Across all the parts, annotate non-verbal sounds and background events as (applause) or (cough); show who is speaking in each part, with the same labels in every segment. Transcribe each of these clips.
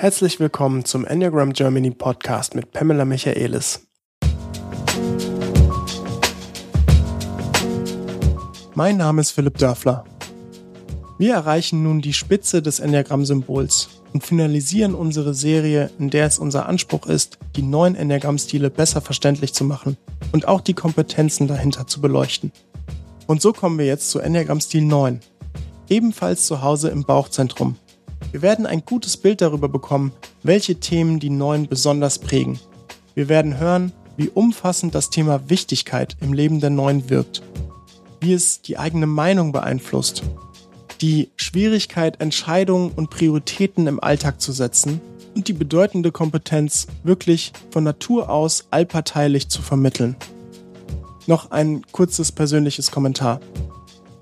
Speaker 1: Herzlich willkommen zum Enneagram Germany Podcast mit Pamela Michaelis. Mein Name ist Philipp Dörfler. Wir erreichen nun die Spitze des Enneagramm-Symbols und finalisieren unsere Serie, in der es unser Anspruch ist, die neuen Enneagramm-Stile besser verständlich zu machen und auch die Kompetenzen dahinter zu beleuchten. Und so kommen wir jetzt zu Enneagramm-Stil 9, ebenfalls zu Hause im Bauchzentrum. Wir werden ein gutes Bild darüber bekommen, welche Themen die Neuen besonders prägen. Wir werden hören, wie umfassend das Thema Wichtigkeit im Leben der Neuen wirkt, wie es die eigene Meinung beeinflusst, die Schwierigkeit, Entscheidungen und Prioritäten im Alltag zu setzen und die bedeutende Kompetenz, wirklich von Natur aus allparteilich zu vermitteln. Noch ein kurzes persönliches Kommentar.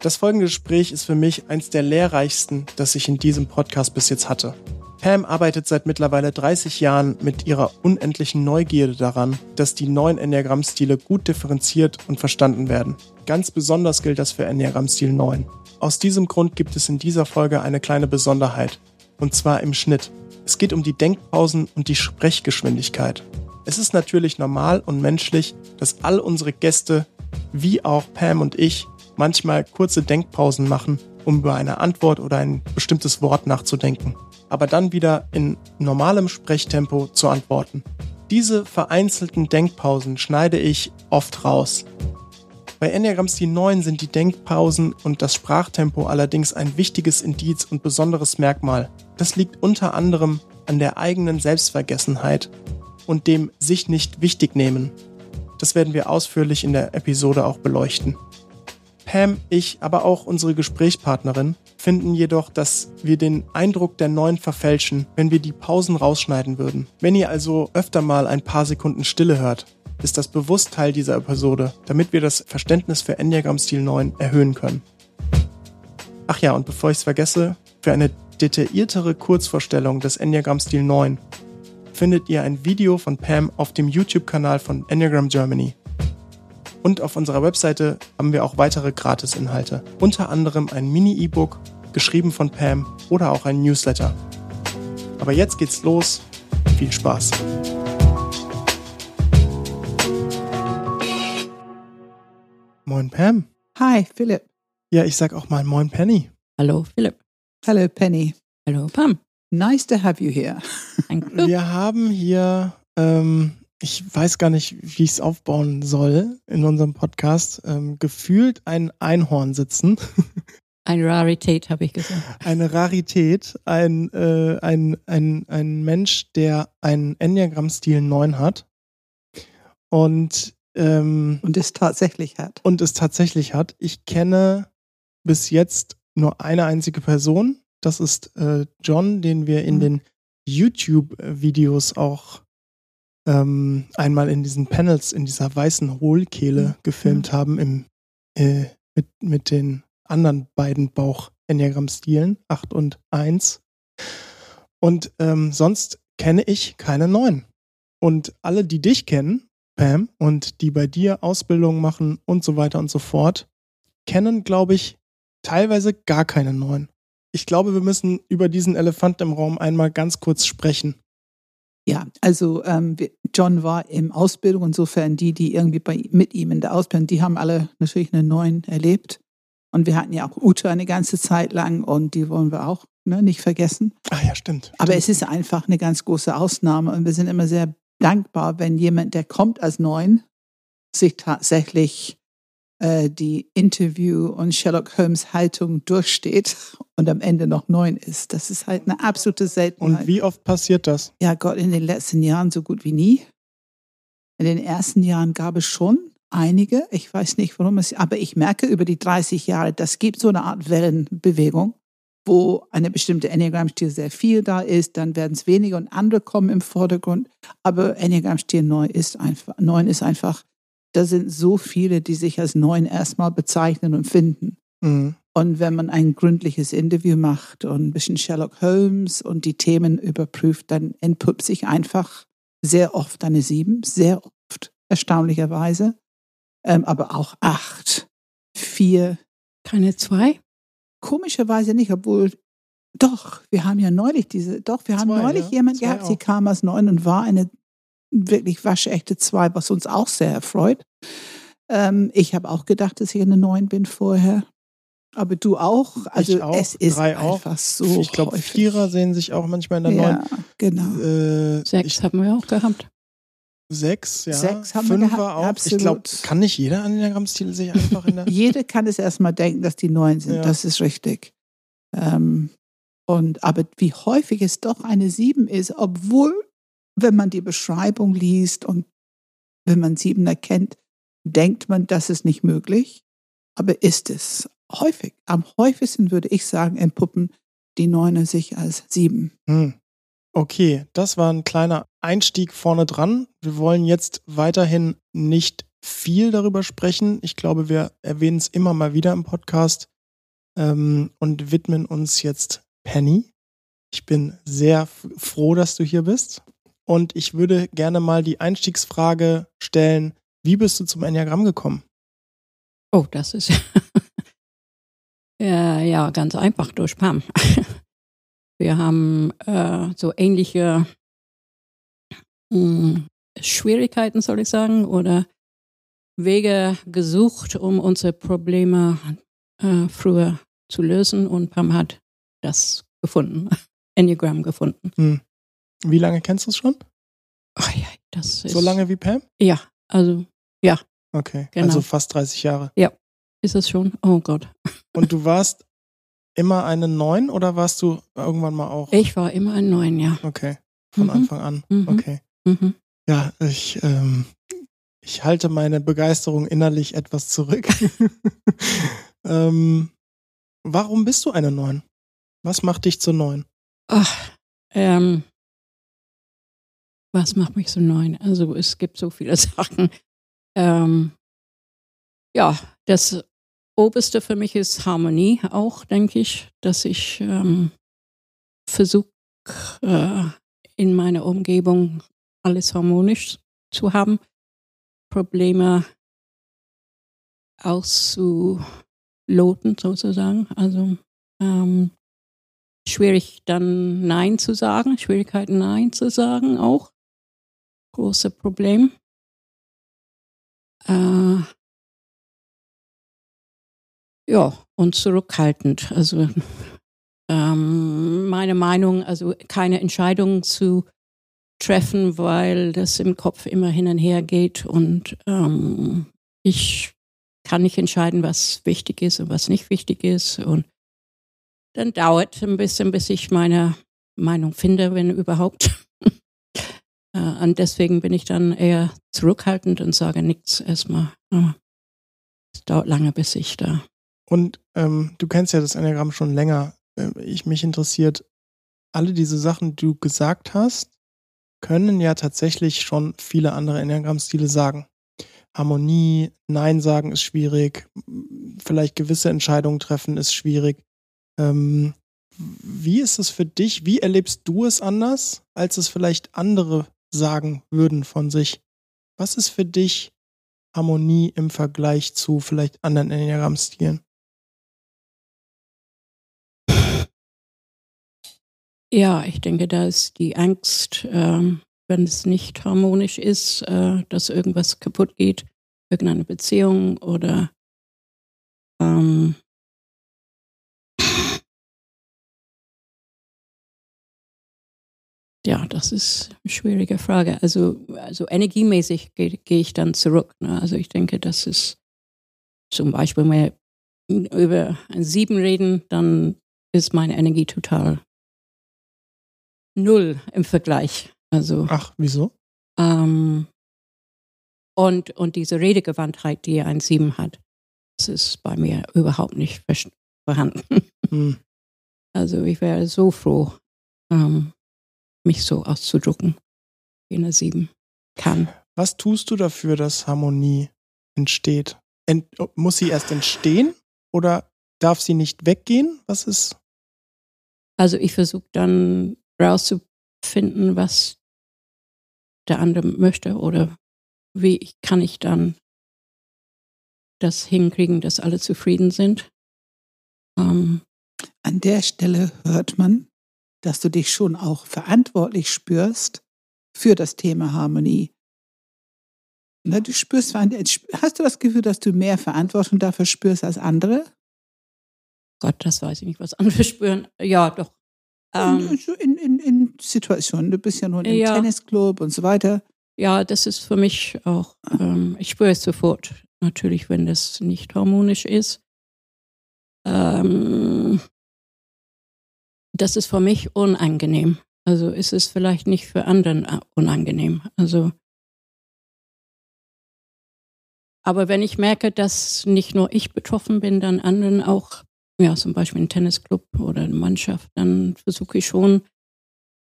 Speaker 1: Das folgende Gespräch ist für mich eins der lehrreichsten, das ich in diesem Podcast bis jetzt hatte. Pam arbeitet seit mittlerweile 30 Jahren mit ihrer unendlichen Neugierde daran, dass die neuen Enneagramm-Stile gut differenziert und verstanden werden. Ganz besonders gilt das für Enneagramm-Stil 9. Aus diesem Grund gibt es in dieser Folge eine kleine Besonderheit. Und zwar im Schnitt. Es geht um die Denkpausen und die Sprechgeschwindigkeit. Es ist natürlich normal und menschlich, dass all unsere Gäste, wie auch Pam und ich, manchmal kurze Denkpausen machen, um über eine Antwort oder ein bestimmtes Wort nachzudenken, aber dann wieder in normalem Sprechtempo zu antworten. Diese vereinzelten Denkpausen schneide ich oft raus. Bei Enneagram Stil 9 sind die Denkpausen und das Sprachtempo allerdings ein wichtiges Indiz und besonderes Merkmal. Das liegt unter anderem an der eigenen Selbstvergessenheit und dem sich nicht wichtig nehmen. Das werden wir ausführlich in der Episode auch beleuchten. Pam, ich, aber auch unsere Gesprächspartnerin finden jedoch, dass wir den Eindruck der Neuen verfälschen, wenn wir die Pausen rausschneiden würden. Wenn ihr also öfter mal ein paar Sekunden Stille hört, ist das bewusst Teil dieser Episode, damit wir das Verständnis für Enneagram Stil 9 erhöhen können. Ach ja, und bevor ich es vergesse, für eine detailliertere Kurzvorstellung des Enneagram Stil 9 findet ihr ein Video von Pam auf dem YouTube-Kanal von Enneagram Germany. Und auf unserer Webseite haben wir auch weitere Gratisinhalte, unter anderem ein Mini-E-Book, geschrieben von Pam oder auch ein Newsletter. Aber jetzt geht's los. Viel Spaß. Moin Pam.
Speaker 2: Hi, Philipp.
Speaker 1: Ja, ich sag auch mal Moin Penny.
Speaker 3: Hallo Philipp.
Speaker 2: Hello, Penny.
Speaker 3: Hallo Pam.
Speaker 2: Nice to have you here.
Speaker 1: Wir haben hier ähm, ich weiß gar nicht, wie ich es aufbauen soll in unserem Podcast, ähm, gefühlt ein Einhorn sitzen. (laughs)
Speaker 3: Eine Rarität, habe ich gesagt.
Speaker 1: Eine Rarität, ein, äh, ein, ein, ein Mensch, der einen Enneagramm-Stil 9 hat. Und, ähm,
Speaker 2: und es tatsächlich hat.
Speaker 1: Und es tatsächlich hat. Ich kenne bis jetzt nur eine einzige Person. Das ist äh, John, den wir in mhm. den YouTube-Videos auch ähm, einmal in diesen Panels in dieser weißen Hohlkehle mhm. gefilmt mhm. haben im, äh, mit, mit den anderen beiden Bauch-Enneagramm-Stilen, 8 und 1. Und ähm, sonst kenne ich keine neuen. Und alle, die dich kennen, Pam, und die bei dir Ausbildungen machen und so weiter und so fort, kennen, glaube ich, teilweise gar keine neuen. Ich glaube, wir müssen über diesen Elefanten im Raum einmal ganz kurz sprechen.
Speaker 2: Ja, also ähm, John war in Ausbildung, insofern die, die irgendwie bei, mit ihm in der Ausbildung, die haben alle natürlich einen neuen erlebt. Und wir hatten ja auch Ute eine ganze Zeit lang und die wollen wir auch ne, nicht vergessen.
Speaker 1: Ach ja, stimmt.
Speaker 2: Aber
Speaker 1: stimmt.
Speaker 2: es ist einfach eine ganz große Ausnahme und wir sind immer sehr dankbar, wenn jemand, der kommt als Neun, sich tatsächlich äh, die Interview und Sherlock Holmes Haltung durchsteht und am Ende noch neun ist. Das ist halt eine absolute Seltenheit.
Speaker 1: Und wie oft passiert das?
Speaker 2: Ja, Gott, in den letzten Jahren so gut wie nie. In den ersten Jahren gab es schon einige. Ich weiß nicht, warum es, aber ich merke über die 30 Jahre, das gibt so eine Art Wellenbewegung, wo eine bestimmte Enneagramm-Stil sehr viel da ist, dann werden es weniger und andere kommen im Vordergrund. Aber Enneagramm-Stil 9 ist einfach, 9 ist einfach da sind so viele, die sich als neun erstmal bezeichnen und finden. Mhm. Und wenn man ein gründliches Interview macht und ein bisschen Sherlock Holmes und die Themen überprüft, dann entpuppt sich einfach sehr oft eine sieben, sehr oft, erstaunlicherweise. Ähm, aber auch acht, vier.
Speaker 3: Keine zwei?
Speaker 2: Komischerweise nicht, obwohl Doch, wir haben ja neulich diese, doch, wir haben
Speaker 1: Zwei,
Speaker 2: neulich
Speaker 1: ja.
Speaker 2: jemand
Speaker 1: Zwei
Speaker 2: gehabt, sie kam als neun und war eine wirklich waschechte zwei, was uns auch sehr erfreut. Ähm, ich habe auch gedacht, dass ich eine neun bin vorher. Aber du auch? Also
Speaker 1: auch,
Speaker 2: es ist
Speaker 1: drei auch.
Speaker 2: einfach so.
Speaker 1: ich glaube. Vierer sehen sich auch manchmal in der
Speaker 2: Ja,
Speaker 1: neuen.
Speaker 2: genau.
Speaker 1: Äh,
Speaker 3: Sechs
Speaker 1: ich,
Speaker 3: haben wir auch gehabt.
Speaker 1: sechs, ja.
Speaker 2: Sechs haben wir
Speaker 1: Fünfer
Speaker 2: gehabt,
Speaker 1: auch.
Speaker 2: absolut.
Speaker 1: Ich glaube, kann nicht jeder Enneagrammstil sich einfach in der. (laughs)
Speaker 2: Jeder kann es erstmal denken, dass die neun sind.
Speaker 1: Ja.
Speaker 2: Das ist richtig. Ähm, und, aber wie häufig es doch eine sieben ist, obwohl, wenn man die Beschreibung liest und wenn man sieben erkennt, denkt man, das ist nicht möglich. Aber ist es häufig. Am häufigsten würde ich sagen, entpuppen die Neuner sich als sieben.
Speaker 1: Hm. Okay, das war ein kleiner Einstieg vorne dran. Wir wollen jetzt weiterhin nicht viel darüber sprechen. Ich glaube, wir erwähnen es immer mal wieder im Podcast ähm, und widmen uns jetzt Penny. Ich bin sehr froh, dass du hier bist. Und ich würde gerne mal die Einstiegsfrage stellen: Wie bist du zum Enneagramm gekommen?
Speaker 3: Oh, das ist (laughs) ja, ja ganz einfach durch Pam. (laughs) Wir haben äh, so ähnliche mh, Schwierigkeiten, soll ich sagen, oder Wege gesucht, um unsere Probleme äh, früher zu lösen. Und Pam hat das gefunden, (laughs) Enneagram gefunden.
Speaker 1: Hm. Wie lange kennst du es schon?
Speaker 3: Ach ja, das ist
Speaker 1: So lange wie Pam?
Speaker 3: Ja, also
Speaker 1: Okay,
Speaker 3: Genau.
Speaker 1: also fast 30 Jahre.
Speaker 3: ist es schon. Oh Gott. (laughs)
Speaker 1: Und du warst immer eine Neun oder warst du irgendwann mal auch?
Speaker 3: Ich war immer ein Neun, ja.
Speaker 1: Okay, von
Speaker 3: Mhm.
Speaker 1: Anfang an.
Speaker 3: Mhm.
Speaker 1: Okay.
Speaker 3: Mhm.
Speaker 1: Ja, ich, ähm, ich halte meine Begeisterung innerlich etwas zurück. (laughs) ähm, warum bist du eine Neun? Was macht dich zur Neun?
Speaker 3: Ach, ähm, was macht mich so neun? Also es gibt so viele (laughs) Sachen. Ähm, ja, das Oberste für mich ist Harmonie auch, denke ich, dass ich ähm, versuche, äh, in meiner Umgebung alles harmonisch zu haben, Probleme auszuloten sozusagen. Also ähm, schwierig dann Nein zu sagen, Schwierigkeiten Nein zu sagen auch. Große Problem. Äh, ja, und zurückhaltend. Also ähm, meine Meinung, also keine Entscheidung zu treffen, weil das im Kopf immer hin und her geht und ähm, ich kann nicht entscheiden, was wichtig ist und was nicht wichtig ist und dann dauert ein bisschen, bis ich meine Meinung finde, wenn überhaupt. (laughs) Äh, und deswegen bin ich dann eher zurückhaltend und sage nichts erstmal. Es dauert lange, bis ich da.
Speaker 1: Und ähm, du kennst ja das Enneagramm schon länger. Ähm, Ich mich interessiert, alle diese Sachen, die du gesagt hast, können ja tatsächlich schon viele andere Enneagrammstile sagen. Harmonie, Nein sagen ist schwierig, vielleicht gewisse Entscheidungen treffen ist schwierig. Ähm, wie ist es für dich? Wie erlebst du es anders, als es vielleicht andere sagen würden von sich? Was ist für dich Harmonie im Vergleich zu vielleicht anderen Enneagrammstilen?
Speaker 3: Ja, ich denke, da ist die Angst, ähm, wenn es nicht harmonisch ist, äh, dass irgendwas kaputt geht, irgendeine Beziehung oder ähm, ja, das ist eine schwierige Frage. Also, also energiemäßig gehe gehe ich dann zurück. Ne? Also ich denke, das ist zum Beispiel, wenn wir über ein Sieben reden, dann ist meine Energie total null im Vergleich. Also
Speaker 1: Ach, wieso?
Speaker 3: ähm, und, und diese Redegewandtheit, die ein Sieben hat, das ist bei mir überhaupt nicht vorhanden.
Speaker 1: Hm.
Speaker 3: Also ich wäre so froh, ähm, mich so auszudrucken, wie eine Sieben kann.
Speaker 1: Was tust du dafür, dass Harmonie entsteht? Ent muss sie erst entstehen oder darf sie nicht weggehen? Was ist?
Speaker 3: Also ich versuche dann rauszufinden, was der andere möchte oder wie kann ich dann das hinkriegen, dass alle zufrieden sind. Ähm,
Speaker 2: An der Stelle hört man, dass du dich schon auch verantwortlich spürst für das Thema Harmonie. Na, du spürst, hast du das Gefühl, dass du mehr Verantwortung dafür spürst als andere?
Speaker 3: Gott, das weiß ich nicht, was andere spüren. Ja, doch.
Speaker 2: Ähm, in, in, in Situationen, du bist ja nur im ja. Tennisclub und so weiter.
Speaker 3: Ja, das ist für mich auch, ähm, ich spüre es sofort, natürlich, wenn das nicht harmonisch ist. Ähm, das ist für mich unangenehm. Also ist es vielleicht nicht für anderen äh, unangenehm. Also aber wenn ich merke, dass nicht nur ich betroffen bin, dann anderen auch, ja, zum Beispiel ein Tennisclub oder eine Mannschaft, dann versuche ich schon,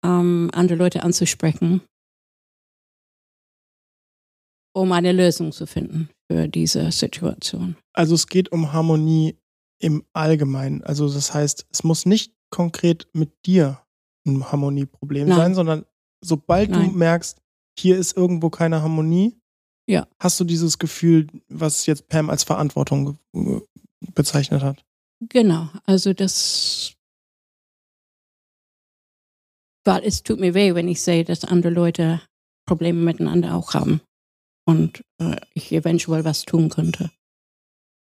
Speaker 3: ähm, andere Leute anzusprechen, um eine Lösung zu finden für diese Situation.
Speaker 1: Also es geht um Harmonie im Allgemeinen. Also das heißt, es muss nicht konkret mit dir ein Harmonieproblem Nein. sein, sondern sobald Nein. du merkst, hier ist irgendwo keine Harmonie, ja. hast du dieses Gefühl, was jetzt Pam als Verantwortung bezeichnet hat.
Speaker 3: Genau, also das, weil es tut mir weh, wenn ich sehe, dass andere Leute Probleme miteinander auch haben und äh, ich eventuell was tun könnte.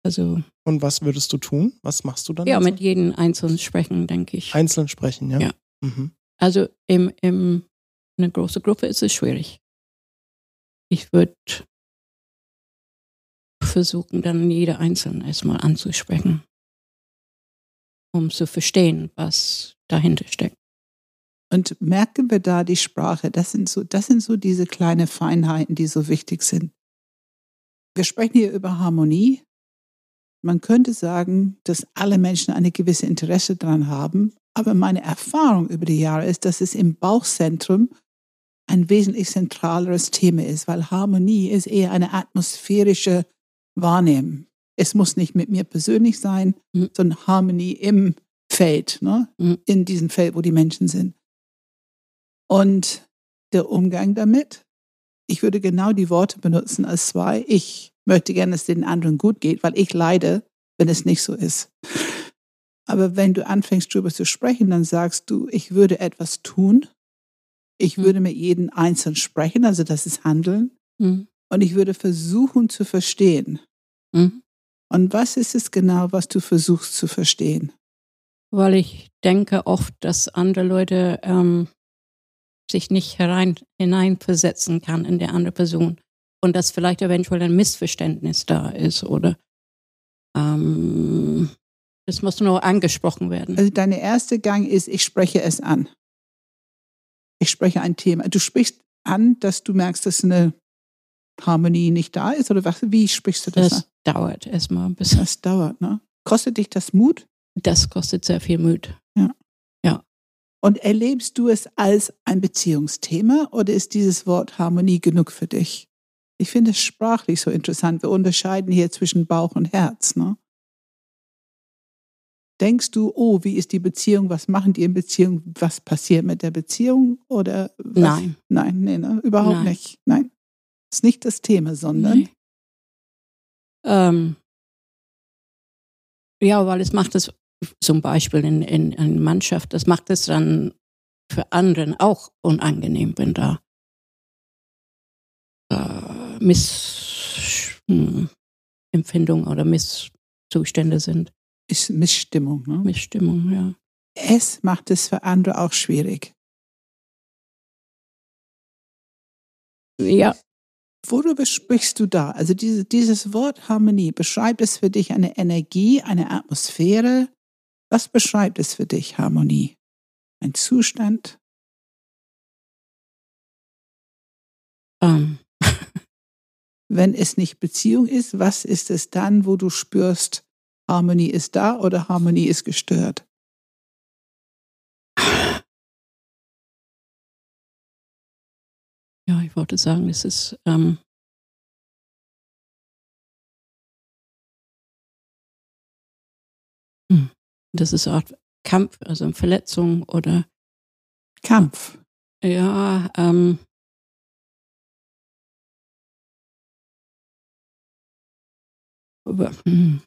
Speaker 3: Also.
Speaker 1: Und was würdest du tun? Was machst du dann?
Speaker 3: Ja, also? mit jedem Einzelnen sprechen, denke ich.
Speaker 1: Einzeln sprechen, ja.
Speaker 3: Ja. Mhm. Also im, im, in einer großen Gruppe ist es schwierig. Ich würde versuchen, dann jeder Einzelne erstmal anzusprechen, um zu verstehen, was dahinter steckt.
Speaker 2: Und merken wir da die Sprache? Das sind so, das sind so diese kleinen Feinheiten, die so wichtig sind. Wir sprechen hier über Harmonie. Man könnte sagen, dass alle Menschen eine gewisse Interesse daran haben. Aber meine Erfahrung über die Jahre ist, dass es im Bauchzentrum ein wesentlich zentraleres Thema ist, weil Harmonie ist eher eine atmosphärische Wahrnehmen. Es muss nicht mit mir persönlich sein, mhm. sondern Harmonie im Feld, ne? Mhm. in diesem Feld, wo die Menschen sind. Und der Umgang damit, ich würde genau die Worte benutzen als zwei. Ich möchte gerne, dass es den anderen gut geht, weil ich leide, wenn es nicht so ist. Aber wenn du anfängst, darüber zu sprechen, dann sagst du, ich würde etwas tun. Ich mhm. würde mit jedem Einzelnen sprechen, also das ist Handeln. Mhm. Und ich würde versuchen zu verstehen. Mhm. Und was ist es genau, was du versuchst zu verstehen?
Speaker 3: Weil ich denke oft, dass andere Leute ähm, sich nicht herein, hineinversetzen kann in der andere Person und dass vielleicht eventuell ein Missverständnis da ist oder ähm, das muss nur angesprochen werden.
Speaker 2: Also deine erste Gang ist, ich spreche es an. Ich spreche ein Thema. Du sprichst an, dass du merkst, dass eine Harmonie nicht da ist oder was? Wie sprichst du das?
Speaker 3: Das an? dauert erstmal ein bisschen.
Speaker 2: Das dauert, ne? Kostet dich das Mut?
Speaker 3: Das kostet sehr viel Mut.
Speaker 2: Ja.
Speaker 3: Ja.
Speaker 2: Und erlebst du es als ein Beziehungsthema oder ist dieses Wort Harmonie genug für dich? Ich finde es sprachlich so interessant. Wir unterscheiden hier zwischen Bauch und Herz. Ne? Denkst du, oh, wie ist die Beziehung? Was machen die in Beziehung? Was passiert mit der Beziehung? Oder was?
Speaker 3: Nein.
Speaker 2: Nein, nee, ne? überhaupt Nein. nicht. Nein. Das ist nicht das Thema, sondern. Nee.
Speaker 3: Ähm, ja, weil es macht es zum Beispiel in, in, in Mannschaft, das macht es dann für anderen auch unangenehm, wenn da äh, Missempfindungen hm, oder Misszustände sind.
Speaker 2: Ist Missstimmung, ne?
Speaker 3: Missstimmung, ja.
Speaker 2: Es macht es für andere auch schwierig.
Speaker 3: Ja.
Speaker 2: Worüber sprichst du da? Also diese, dieses Wort Harmonie, beschreibt es für dich eine Energie, eine Atmosphäre, was beschreibt es für dich, Harmonie? Ein Zustand?
Speaker 3: Um.
Speaker 2: Wenn es nicht Beziehung ist, was ist es dann, wo du spürst, Harmonie ist da oder Harmonie ist gestört?
Speaker 3: Ja, ich wollte sagen, es ist ähm, hm. Das ist eine Art Kampf, also Verletzung oder
Speaker 2: Kampf.
Speaker 3: Ja, ähm, hm.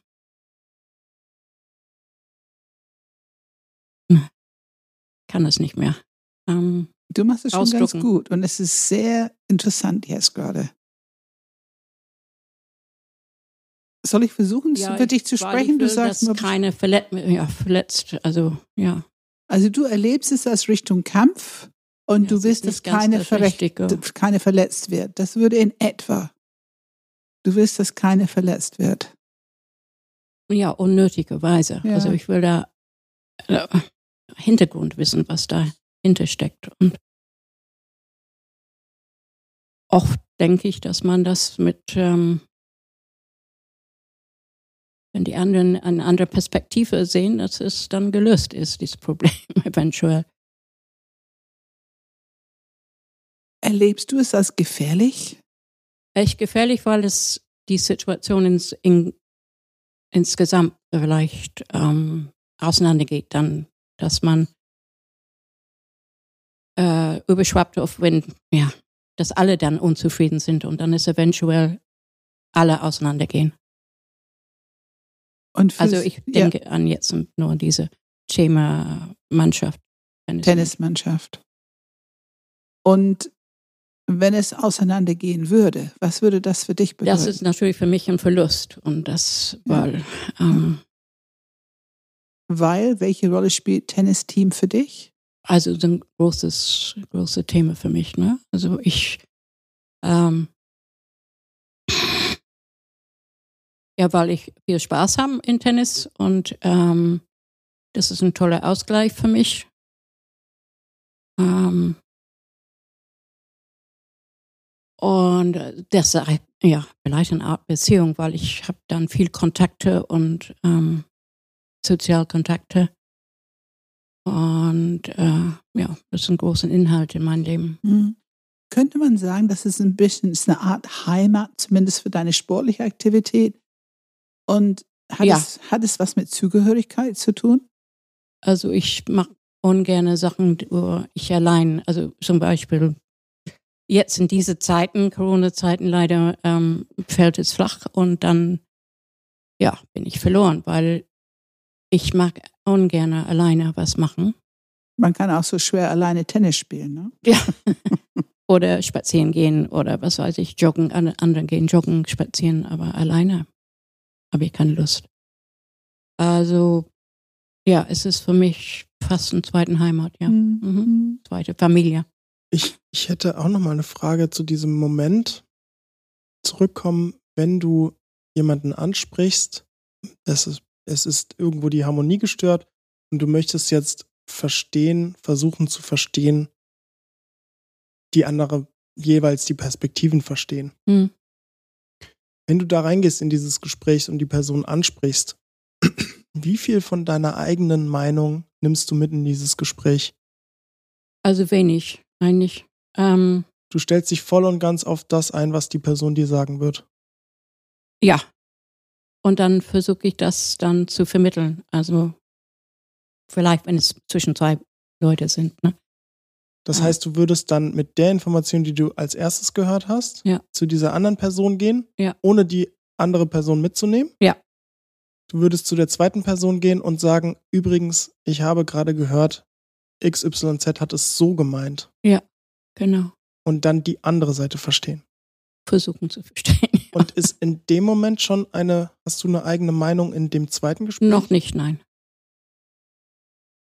Speaker 3: kann es nicht mehr. Ähm,
Speaker 2: Du machst es schon ganz gut und es ist sehr interessant jetzt gerade. Soll ich versuchen,
Speaker 3: ja,
Speaker 2: für dich zu sprechen?
Speaker 3: Ich
Speaker 2: Du
Speaker 3: will,
Speaker 2: sagst
Speaker 3: dass keine verletzt, ja, verletzt, also ja.
Speaker 2: also du erlebst es als Richtung Kampf und
Speaker 3: Ja,
Speaker 2: du
Speaker 3: es
Speaker 2: willst, dass keine, verrecht, keine verletzt wird. Das würde in etwa. Du willst, dass keine verletzt wird.
Speaker 3: Ja, unnötigerweise.
Speaker 2: Ja.
Speaker 3: Also ich will da äh, Hintergrund wissen, was dahinter steckt. Und oft denke ich, dass man das mit, ähm, wenn die anderen eine andere Perspektive sehen, dass es dann gelöst ist, dieses Problem (laughs) eventuell.
Speaker 2: Erlebst du es als gefährlich?
Speaker 3: Echt gefährlich, weil es die Situation ins, in, insgesamt vielleicht ähm, auseinandergeht, dann, dass man äh, überschwappt auf, wenn, ja, dass alle dann unzufrieden sind und dann ist eventuell alle auseinandergehen. Also ich
Speaker 2: ja,
Speaker 3: denke an jetzt nur diese Schema-Mannschaft.
Speaker 2: Tennismannschaft. Und wenn es auseinandergehen würde, was würde das für dich bedeuten?
Speaker 3: Das ist natürlich für mich ein Verlust und das,
Speaker 2: Ja.
Speaker 3: weil, ähm,
Speaker 2: Weil, welche Rolle spielt Tennisteam für dich?
Speaker 3: Also das ist ein großes, großes Thema für mich. Ne? Also ich, ähm, ja, weil ich viel Spaß habe in Tennis und ähm, das ist ein toller Ausgleich für mich. Ähm, und äh, deshalb, ja, vielleicht eine Art Beziehung, weil ich habe dann viel Kontakte und ähm, Sozialkontakte. Und äh, ja, das ist ein großer Inhalt in meinem Leben.
Speaker 2: Hm. Könnte man sagen, dass es ein bisschen ist eine Art Heimat, zumindest für deine sportliche Aktivität? Und hat,
Speaker 3: Ja.
Speaker 2: es, hat es was mit Zugehörigkeit zu tun?
Speaker 3: Also ich mache ungerne Sachen, wo ich allein, also zum Beispiel jetzt in diese Zeiten, Corona-Zeiten leider, ähm, fällt es flach und dann, ja, bin ich verloren, weil ich mag ungerne alleine was machen.
Speaker 2: Man kann auch so schwer alleine Tennis spielen. Ne?
Speaker 3: Ja. (laughs) oder spazieren gehen oder was weiß ich, joggen, An- andere gehen joggen, spazieren, aber alleine habe ich keine Lust. Also, ja, es ist für mich fast eine zweite Heimat, ja.
Speaker 2: Mhm.
Speaker 3: Mhm. Zweite Familie.
Speaker 1: Ich, ich hätte auch noch mal eine Frage zu diesem Moment zurückkommen, wenn du jemanden ansprichst, es ist, es ist irgendwo die Harmonie gestört und du möchtest jetzt verstehen, versuchen zu verstehen, die andere jeweils die Perspektiven verstehen.
Speaker 3: Mhm.
Speaker 1: Wenn du da reingehst in dieses Gespräch und die Person ansprichst, (clears throat) wie viel von deiner eigenen Meinung nimmst du mit in dieses Gespräch?
Speaker 3: Also wenig, eigentlich. Ähm,
Speaker 1: Du stellst dich voll und ganz auf das ein, was die Person dir sagen wird.
Speaker 3: ja. Und dann versuche ich das dann zu vermitteln. Also vielleicht, wenn es zwischen zwei Leute sind. Ne?
Speaker 1: Das heißt, du würdest dann mit der Information, die du als erstes gehört hast,
Speaker 3: Ja.
Speaker 1: zu dieser anderen Person gehen,
Speaker 3: Ja.
Speaker 1: ohne die andere Person mitzunehmen.
Speaker 3: Ja.
Speaker 1: Du würdest zu der zweiten Person gehen und sagen, übrigens, ich habe gerade gehört, XYZ hat es so gemeint.
Speaker 3: Genau.
Speaker 1: Und dann die andere Seite verstehen.
Speaker 3: Versuchen zu verstehen.
Speaker 1: Und ist in dem Moment schon eine, hast du eine eigene Meinung in dem zweiten Gespräch?
Speaker 3: Noch nicht, nein.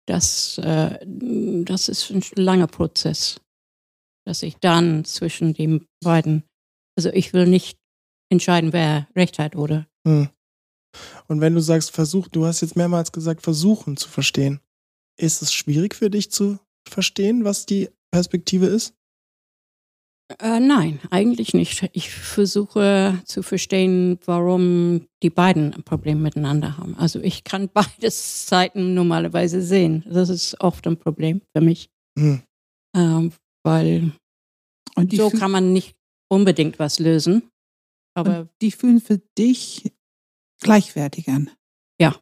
Speaker 3: Das, äh, das ist ein langer Prozess, dass ich dann zwischen den beiden, also ich will nicht entscheiden, wer Recht hat oder.
Speaker 1: Hm. Und wenn du sagst, versuch, du hast jetzt mehrmals gesagt, versuchen zu verstehen. Ist es schwierig für dich zu verstehen, was die Perspektive ist?
Speaker 3: Äh, nein, eigentlich nicht. Ich versuche zu verstehen, warum die beiden ein Problem miteinander haben. Also ich kann (laughs) beide Seiten normalerweise sehen. Das ist oft ein Problem für mich,
Speaker 1: Hm.
Speaker 3: ähm, weil so kann man nicht unbedingt was lösen. Aber
Speaker 2: und die fühlen für dich gleichwertig an.
Speaker 3: Ja.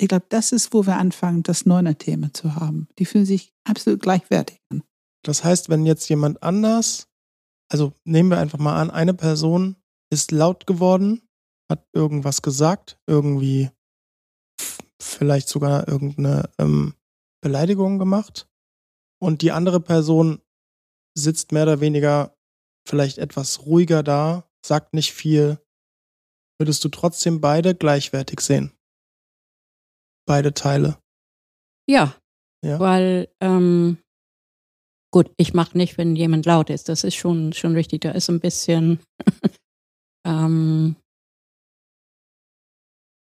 Speaker 2: Ich glaube, das ist, wo wir anfangen, das Neuner-Thema zu haben. Die fühlen sich absolut gleichwertig an.
Speaker 1: Das heißt, wenn jetzt jemand anders, also nehmen wir einfach mal an, eine Person ist laut geworden, hat irgendwas gesagt, irgendwie vielleicht sogar irgendeine ähm, Beleidigung gemacht und die andere Person sitzt mehr oder weniger vielleicht etwas ruhiger da, sagt nicht viel, würdest du trotzdem beide gleichwertig sehen? Beide Teile.
Speaker 3: Ja,
Speaker 1: Ja.
Speaker 3: weil ähm, gut, ich mache nicht, wenn jemand laut ist. Das ist schon schon richtig. Da ist ein bisschen (laughs) ähm,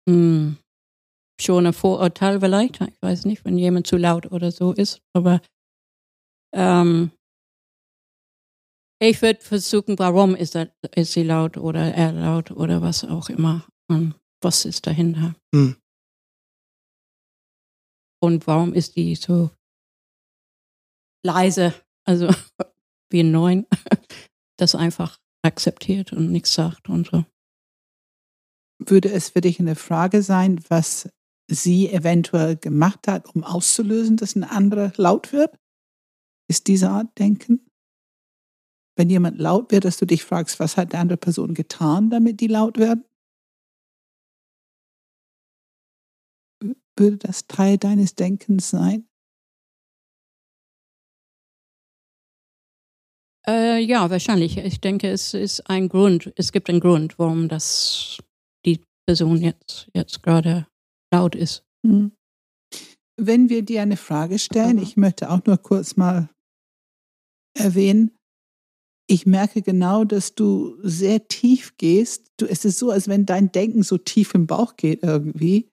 Speaker 3: hm, schon ein Vorurteil vielleicht. Ich weiß nicht, wenn jemand zu laut oder so ist, aber ähm, ich würde versuchen, warum ist, er, ist sie laut oder er laut oder was auch immer. Und was ist dahinter?
Speaker 1: Hm.
Speaker 3: Und warum ist die so leise? Also wie ein Neun, das einfach akzeptiert und nichts sagt und so.
Speaker 2: Würde es für dich eine Frage sein, was sie eventuell gemacht hat, um auszulösen, dass ein anderer laut wird? Ist diese Art Denken? Wenn jemand laut wird, dass du dich fragst, was hat die andere Person getan, damit die laut werden? Würde das Teil deines Denkens sein?
Speaker 3: Äh, ja, wahrscheinlich. Ich denke, es ist ein Grund, es gibt einen Grund, warum das die Person jetzt, jetzt gerade laut ist.
Speaker 2: Hm. Wenn wir dir eine Frage stellen, ich möchte auch nur kurz mal erwähnen, ich merke genau, dass du sehr tief gehst. Du, es ist so, als wenn dein Denken so tief im Bauch geht irgendwie.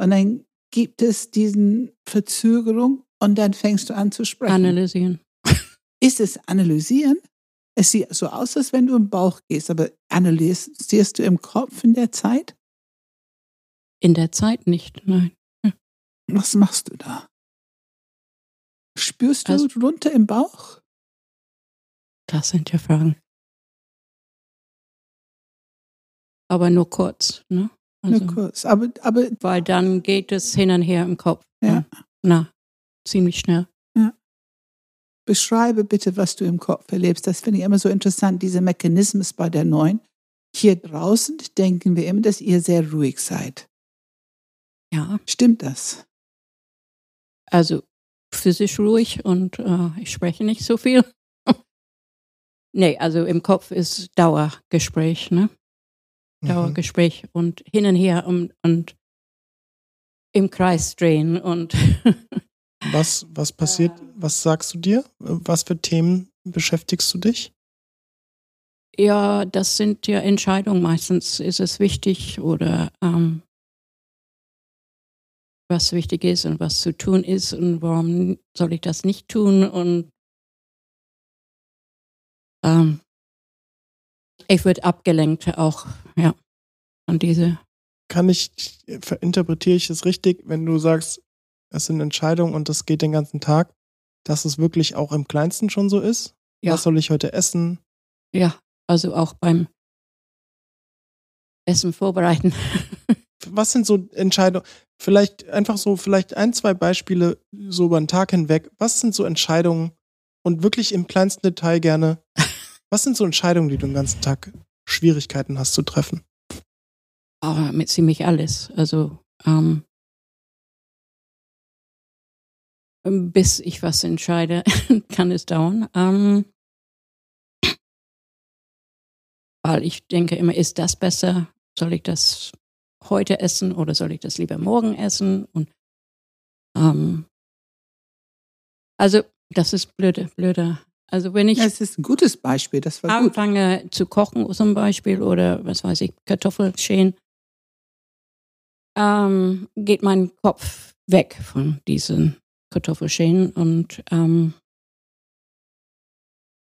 Speaker 2: Und dann gibt es diesen Verzögerung und dann fängst du an zu sprechen.
Speaker 3: Analysieren.
Speaker 2: Ist es analysieren? Es sieht so aus, als wenn du im Bauch gehst, aber analysierst du im Kopf in der Zeit?
Speaker 3: In der Zeit nicht, nein.
Speaker 2: Was machst du da? Spürst du
Speaker 3: Also-
Speaker 2: runter im Bauch?
Speaker 3: Das sind ja Fragen. Aber nur kurz, ne? Also,
Speaker 2: kurz. Aber, aber
Speaker 3: weil dann geht es hin und her im Kopf.
Speaker 2: Ja.
Speaker 3: Na, ziemlich schnell.
Speaker 2: beschreibe bitte, was du im Kopf erlebst. Das finde ich immer so interessant, diese Mechanismen bei der Neuen. Hier draußen denken wir immer, dass ihr sehr ruhig seid.
Speaker 3: Ja,
Speaker 2: Stimmt das?
Speaker 3: also physisch ruhig und äh, ich spreche nicht so viel. (laughs) nee, also im Kopf ist Dauergespräch, ne?
Speaker 1: Mhm.
Speaker 3: Dauergespräch und hin und her und, und im Kreis drehen und (laughs)
Speaker 1: Was, was passiert, was sagst du dir? Was für Themen beschäftigst du dich?
Speaker 3: ja, das sind ja Entscheidungen. Meistens ist es wichtig oder ähm, was wichtig ist und was zu tun ist und warum soll ich das nicht tun und ähm, ich würde abgelenkt auch, ja, von diese,
Speaker 1: Kann ich, interpretiere ich es richtig, wenn du sagst, es sind Entscheidungen und das geht den ganzen Tag, dass es wirklich auch im Kleinsten schon so ist?
Speaker 3: Ja.
Speaker 1: Was soll ich heute essen?
Speaker 3: ja, also auch beim Essen vorbereiten.
Speaker 1: Was sind so Entscheidungen? Vielleicht einfach so, vielleicht ein, zwei Beispiele so über den Tag hinweg. Was sind so Entscheidungen und wirklich im kleinsten Detail gerne? Was sind so Entscheidungen, die du den ganzen Tag Schwierigkeiten hast zu treffen?
Speaker 3: Aber mit ziemlich alles. Also ähm, bis ich was entscheide, (laughs) kann es dauern. Ähm, weil ich denke immer, ist das besser? Soll ich das heute essen oder soll ich das lieber morgen essen? Und ähm, also das ist blöde, blöder. Also wenn ich
Speaker 2: Ja, es ist ein gutes Beispiel, das war gut.
Speaker 3: anfange zu kochen zum Beispiel oder was weiß ich, Kartoffeln schälen, ähm, geht mein Kopf weg von diesen Kartoffelschälen und ähm,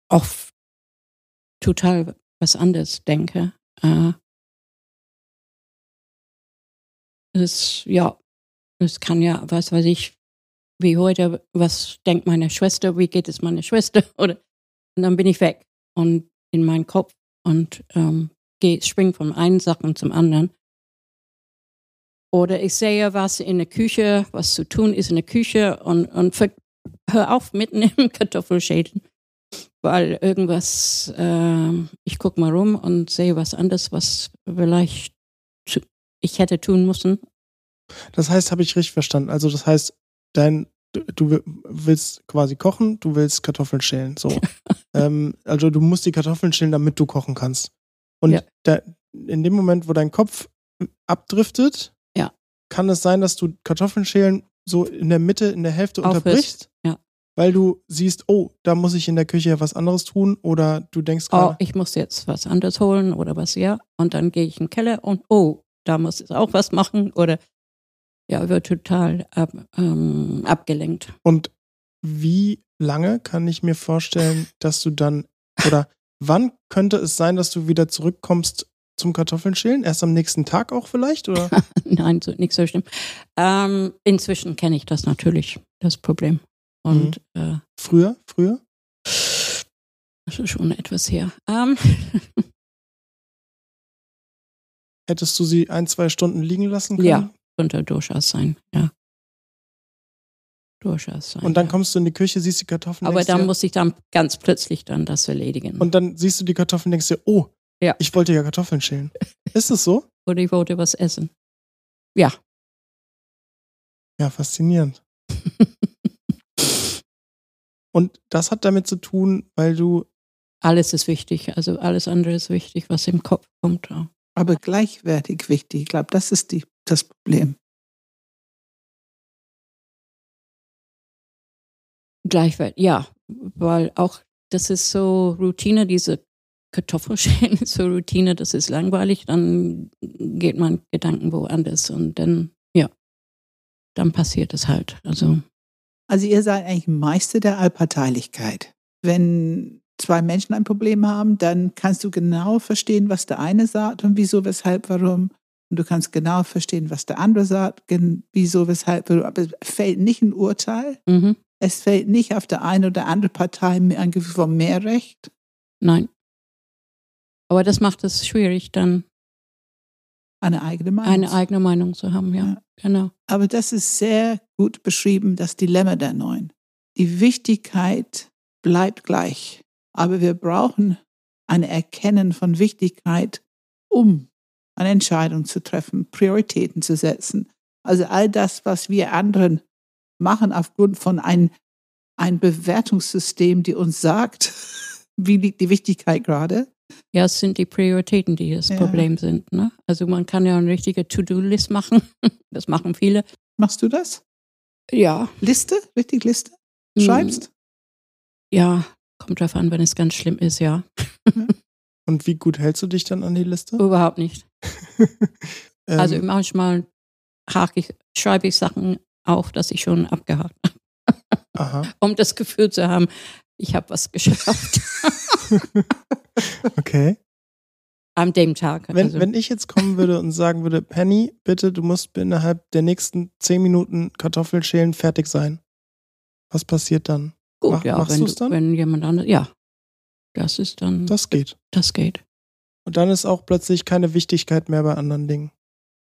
Speaker 3: auch total was anderes denke. Äh, es, ja, es kann ja, was weiß ich, wie heute, was denkt meine Schwester, wie geht es meiner Schwester (laughs) oder und dann bin ich weg und in meinen Kopf und ähm, gehe, spring von einen Sachen zum anderen. Oder ich sehe was in der Küche, was zu tun ist in der Küche und, und hör auf mitten im (laughs) Kartoffelschäden. Weil irgendwas, ähm, ich gucke mal rum und sehe was anderes, was vielleicht ich hätte tun müssen.
Speaker 1: Das heißt, habe ich richtig verstanden. Also das heißt, dein du, du willst quasi kochen, du willst Kartoffeln schälen. So. (laughs) ähm, also du musst die Kartoffeln schälen, damit du kochen kannst. Und
Speaker 3: Ja.
Speaker 1: da, in dem Moment, wo dein Kopf abdriftet,
Speaker 3: Ja.
Speaker 1: kann es sein, dass du Kartoffeln schälen so in der Mitte, in der Hälfte
Speaker 3: Aufhörst.
Speaker 1: unterbrichst.
Speaker 3: Ja.
Speaker 1: Weil du siehst, oh, da muss ich in der Küche was anderes tun oder du denkst
Speaker 3: Oh,
Speaker 1: gerade,
Speaker 3: ich muss jetzt was anderes holen oder was, ja. Und dann gehe ich in den Keller und oh, da muss ich auch was machen oder ja, wird total ab, ähm, abgelenkt.
Speaker 1: Und wie lange kann ich mir vorstellen, dass du dann, oder wann könnte es sein, dass du wieder zurückkommst zum Kartoffeln schälen? Erst am nächsten Tag auch vielleicht? Oder? (laughs)
Speaker 3: Nein, so, nicht so schlimm. Ähm, inzwischen kenne ich das natürlich, das Problem. Und äh,
Speaker 1: Früher? Früher?
Speaker 3: das ist schon etwas her. Ähm,
Speaker 1: Hättest du sie ein, zwei Stunden liegen lassen können?
Speaker 3: Ja. Könnte durchaus sein, ja. Durchaus sein.
Speaker 1: Und dann
Speaker 3: ja.
Speaker 1: kommst du in die Küche, siehst die Kartoffeln.
Speaker 3: Aber dann
Speaker 1: dir,
Speaker 3: muss ich dann ganz plötzlich dann das erledigen.
Speaker 1: Und dann siehst du die Kartoffeln und denkst dir, oh,
Speaker 3: Ja.
Speaker 1: ich wollte ja Kartoffeln schälen. (laughs) Ist es so?
Speaker 3: Oder ich wollte was essen. Ja.
Speaker 1: Ja, faszinierend. (laughs) Und das hat damit zu tun, weil du,
Speaker 3: Alles ist wichtig. Also alles andere ist wichtig, was im Kopf kommt.
Speaker 2: Aber gleichwertig wichtig. Ich glaube, das ist die, das Problem.
Speaker 3: Gleichwert, ja. Weil auch das ist so Routine, diese Kartoffelschälen (laughs) ist so Routine, das ist langweilig, dann geht mein Gedanken woanders und dann, ja, dann passiert es halt. Also,
Speaker 2: Also ihr seid eigentlich Meister der Allparteilichkeit. Wenn zwei Menschen ein Problem haben, dann kannst du genau verstehen, was der eine sagt und wieso, weshalb, warum. Und du kannst genau verstehen, was der andere sagt, wieso, weshalb. Aber es fällt nicht ein Urteil.
Speaker 3: mhm.
Speaker 2: Es fällt nicht auf der eine oder andere Partei ein Gefühl von Mehrrecht.
Speaker 3: nein. Aber das macht es schwierig, dann
Speaker 2: Eine eigene Meinung.
Speaker 3: eine eigene Meinung zu haben, ja.
Speaker 2: Ja.
Speaker 3: Genau.
Speaker 2: Aber das ist sehr gut beschrieben, das Dilemma der Neuen. Die Wichtigkeit bleibt gleich, aber wir brauchen ein Erkennen von Wichtigkeit, um eine Entscheidung zu treffen, Prioritäten zu setzen. Also all das, was wir anderen machen aufgrund von ein, ein Bewertungssystem, die uns sagt, (laughs) wie liegt die Wichtigkeit gerade.
Speaker 3: Ja, es sind die Prioritäten, die das
Speaker 2: Ja.
Speaker 3: Problem sind. Ne? Also man kann ja eine richtige To-Do-List machen. (laughs) Das machen viele.
Speaker 2: Machst du das?
Speaker 3: Ja.
Speaker 2: Liste? Richtig Liste? Schreibst?
Speaker 3: Ja, kommt drauf an, wenn es ganz schlimm ist, ja. (laughs)
Speaker 1: und wie gut hältst du dich dann an die Liste?
Speaker 3: Überhaupt nicht. (laughs)
Speaker 1: Ähm,
Speaker 3: Also manchmal hake ich, schreibe ich Sachen auf, dass ich schon abgehakt habe, (laughs) um das Gefühl zu haben, ich habe was geschafft (laughs)
Speaker 1: okay.
Speaker 3: an dem Tag.
Speaker 1: Wenn,
Speaker 3: also,
Speaker 1: wenn ich jetzt kommen würde und sagen würde, Penny, bitte, du musst innerhalb der nächsten zehn Minuten Kartoffeln schälen, fertig sein. Was passiert dann?
Speaker 3: gut,
Speaker 1: mach-
Speaker 3: ja,
Speaker 1: machst
Speaker 3: wenn, du-
Speaker 1: dann?
Speaker 3: wenn jemand anderes, ja, das ist dann, das,
Speaker 1: Das geht. Und dann ist auch plötzlich keine Wichtigkeit mehr bei anderen Dingen.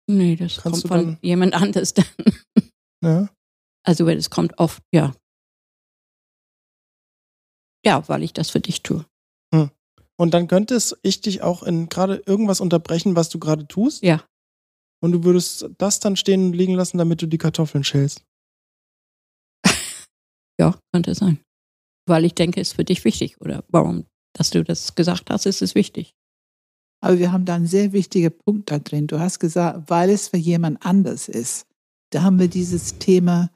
Speaker 3: Nee, das
Speaker 1: Kannst
Speaker 3: kommt von jemand anderes dann.
Speaker 1: Ja?
Speaker 3: Also es kommt oft, ja. Ja, weil ich das für dich tue.
Speaker 1: Und dann könnte es ich dich auch in gerade irgendwas unterbrechen, was du gerade tust.
Speaker 3: Ja.
Speaker 1: Und du würdest das dann stehen und liegen lassen, damit du die Kartoffeln schälst. (laughs)
Speaker 3: Ja, könnte sein. Weil ich denke, es ist für dich wichtig. Oder warum, dass du das gesagt hast, ist es wichtig.
Speaker 2: Aber wir haben da einen sehr wichtigen Punkt da drin. Du hast gesagt, weil es für jemand anders ist. Da haben wir dieses Thema,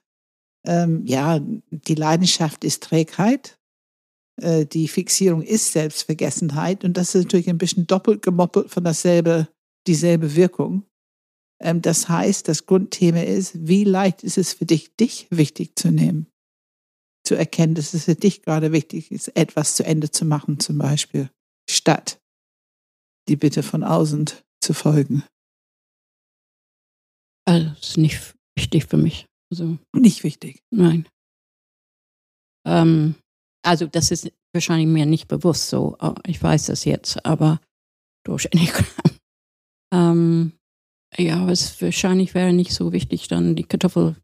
Speaker 2: ähm, ja, die Leidenschaft ist Trägheit, äh, die Fixierung ist Selbstvergessenheit und das ist natürlich ein bisschen doppelt gemoppelt von dasselbe, dieselbe Wirkung. Ähm, das heißt, das Grundthema ist, wie leicht ist es für dich, dich wichtig zu nehmen? Zu erkennen, dass es für dich gerade wichtig ist, etwas zu Ende zu machen, zum Beispiel, statt die Bitte von außen zu folgen.
Speaker 3: Also ist nicht wichtig für mich. Also
Speaker 2: Nicht wichtig.
Speaker 3: nein. Ähm, also das ist wahrscheinlich mir nicht bewusst so. Oh, Ich weiß das jetzt, aber durch (laughs) Enneagramm. Ähm, ja, aber es wahrscheinlich wäre nicht so wichtig, dann die Kartoffel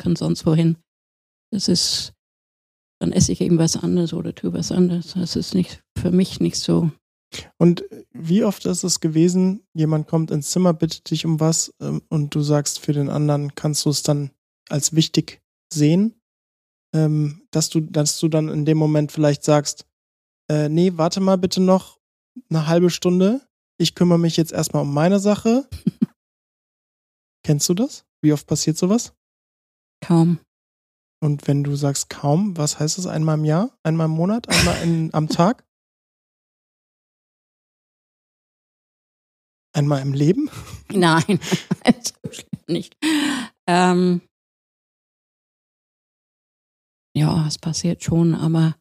Speaker 3: kann sonst wohin. Das ist, dann esse ich eben was anderes oder tue was anderes. Das ist nicht für mich nicht so.
Speaker 1: Und wie oft ist es gewesen, jemand kommt ins Zimmer, bittet dich um was ähm, und du sagst für den anderen, kannst du es dann als wichtig sehen, ähm, dass du, dass du dann in dem Moment vielleicht sagst, äh, nee, warte mal bitte noch eine halbe Stunde. Ich kümmere mich jetzt erstmal um meine Sache. (laughs) Kennst du das? Wie oft passiert sowas?
Speaker 3: Kaum.
Speaker 1: Und wenn du sagst kaum, was heißt das? Einmal im Jahr? Einmal im Monat? Einmal in, am Tag? Einmal im Leben? (laughs)
Speaker 3: Nein, (laughs) nicht. Ähm, ja, es passiert schon, aber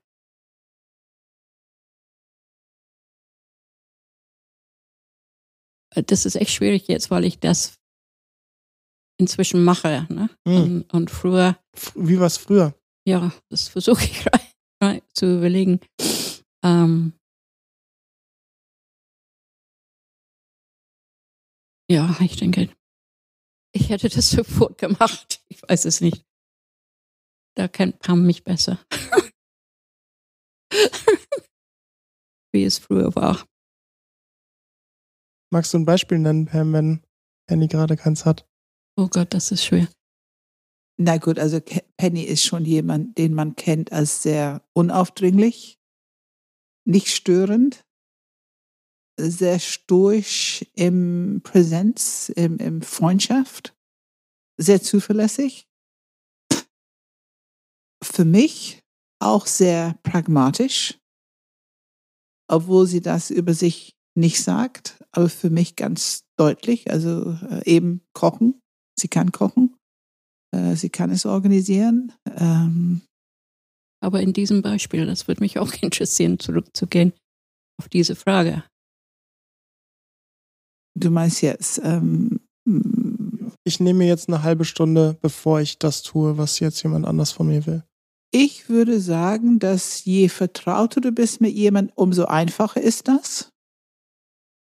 Speaker 3: das ist echt schwierig jetzt, weil ich das inzwischen mache. Ne?
Speaker 1: Hm.
Speaker 3: Und, und früher,
Speaker 1: Wie war es früher?
Speaker 3: ja, das versuche ich (laughs) zu überlegen. Ähm, ja, ich denke, ich hätte das (laughs) sofort gemacht. Ich weiß es nicht. Da kennt Pam mich besser. (laughs) Wie es früher war.
Speaker 1: Magst du ein Beispiel nennen, Pam, wenn Penny gerade keins hat?
Speaker 3: Oh Gott, das ist schwer.
Speaker 2: Na gut, also Penny ist schon jemand, den man kennt als sehr unaufdringlich, nicht störend, sehr stoisch im Präsenz, im, im Freundschaft, sehr zuverlässig. Für mich auch sehr pragmatisch, obwohl sie das über sich nicht sagt, aber für mich ganz deutlich. Also äh, eben kochen, sie kann kochen. Äh, Sie kann es organisieren. Ähm,
Speaker 3: Aber in diesem Beispiel, das würde mich auch (laughs) interessieren, zurückzugehen auf diese Frage.
Speaker 2: Du meinst jetzt, ähm,
Speaker 1: Ich nehme mir jetzt eine halbe Stunde, bevor ich das tue, was jetzt jemand anders von mir will.
Speaker 2: ich würde sagen, dass je vertrauter du bist mit jemandem, umso einfacher ist das.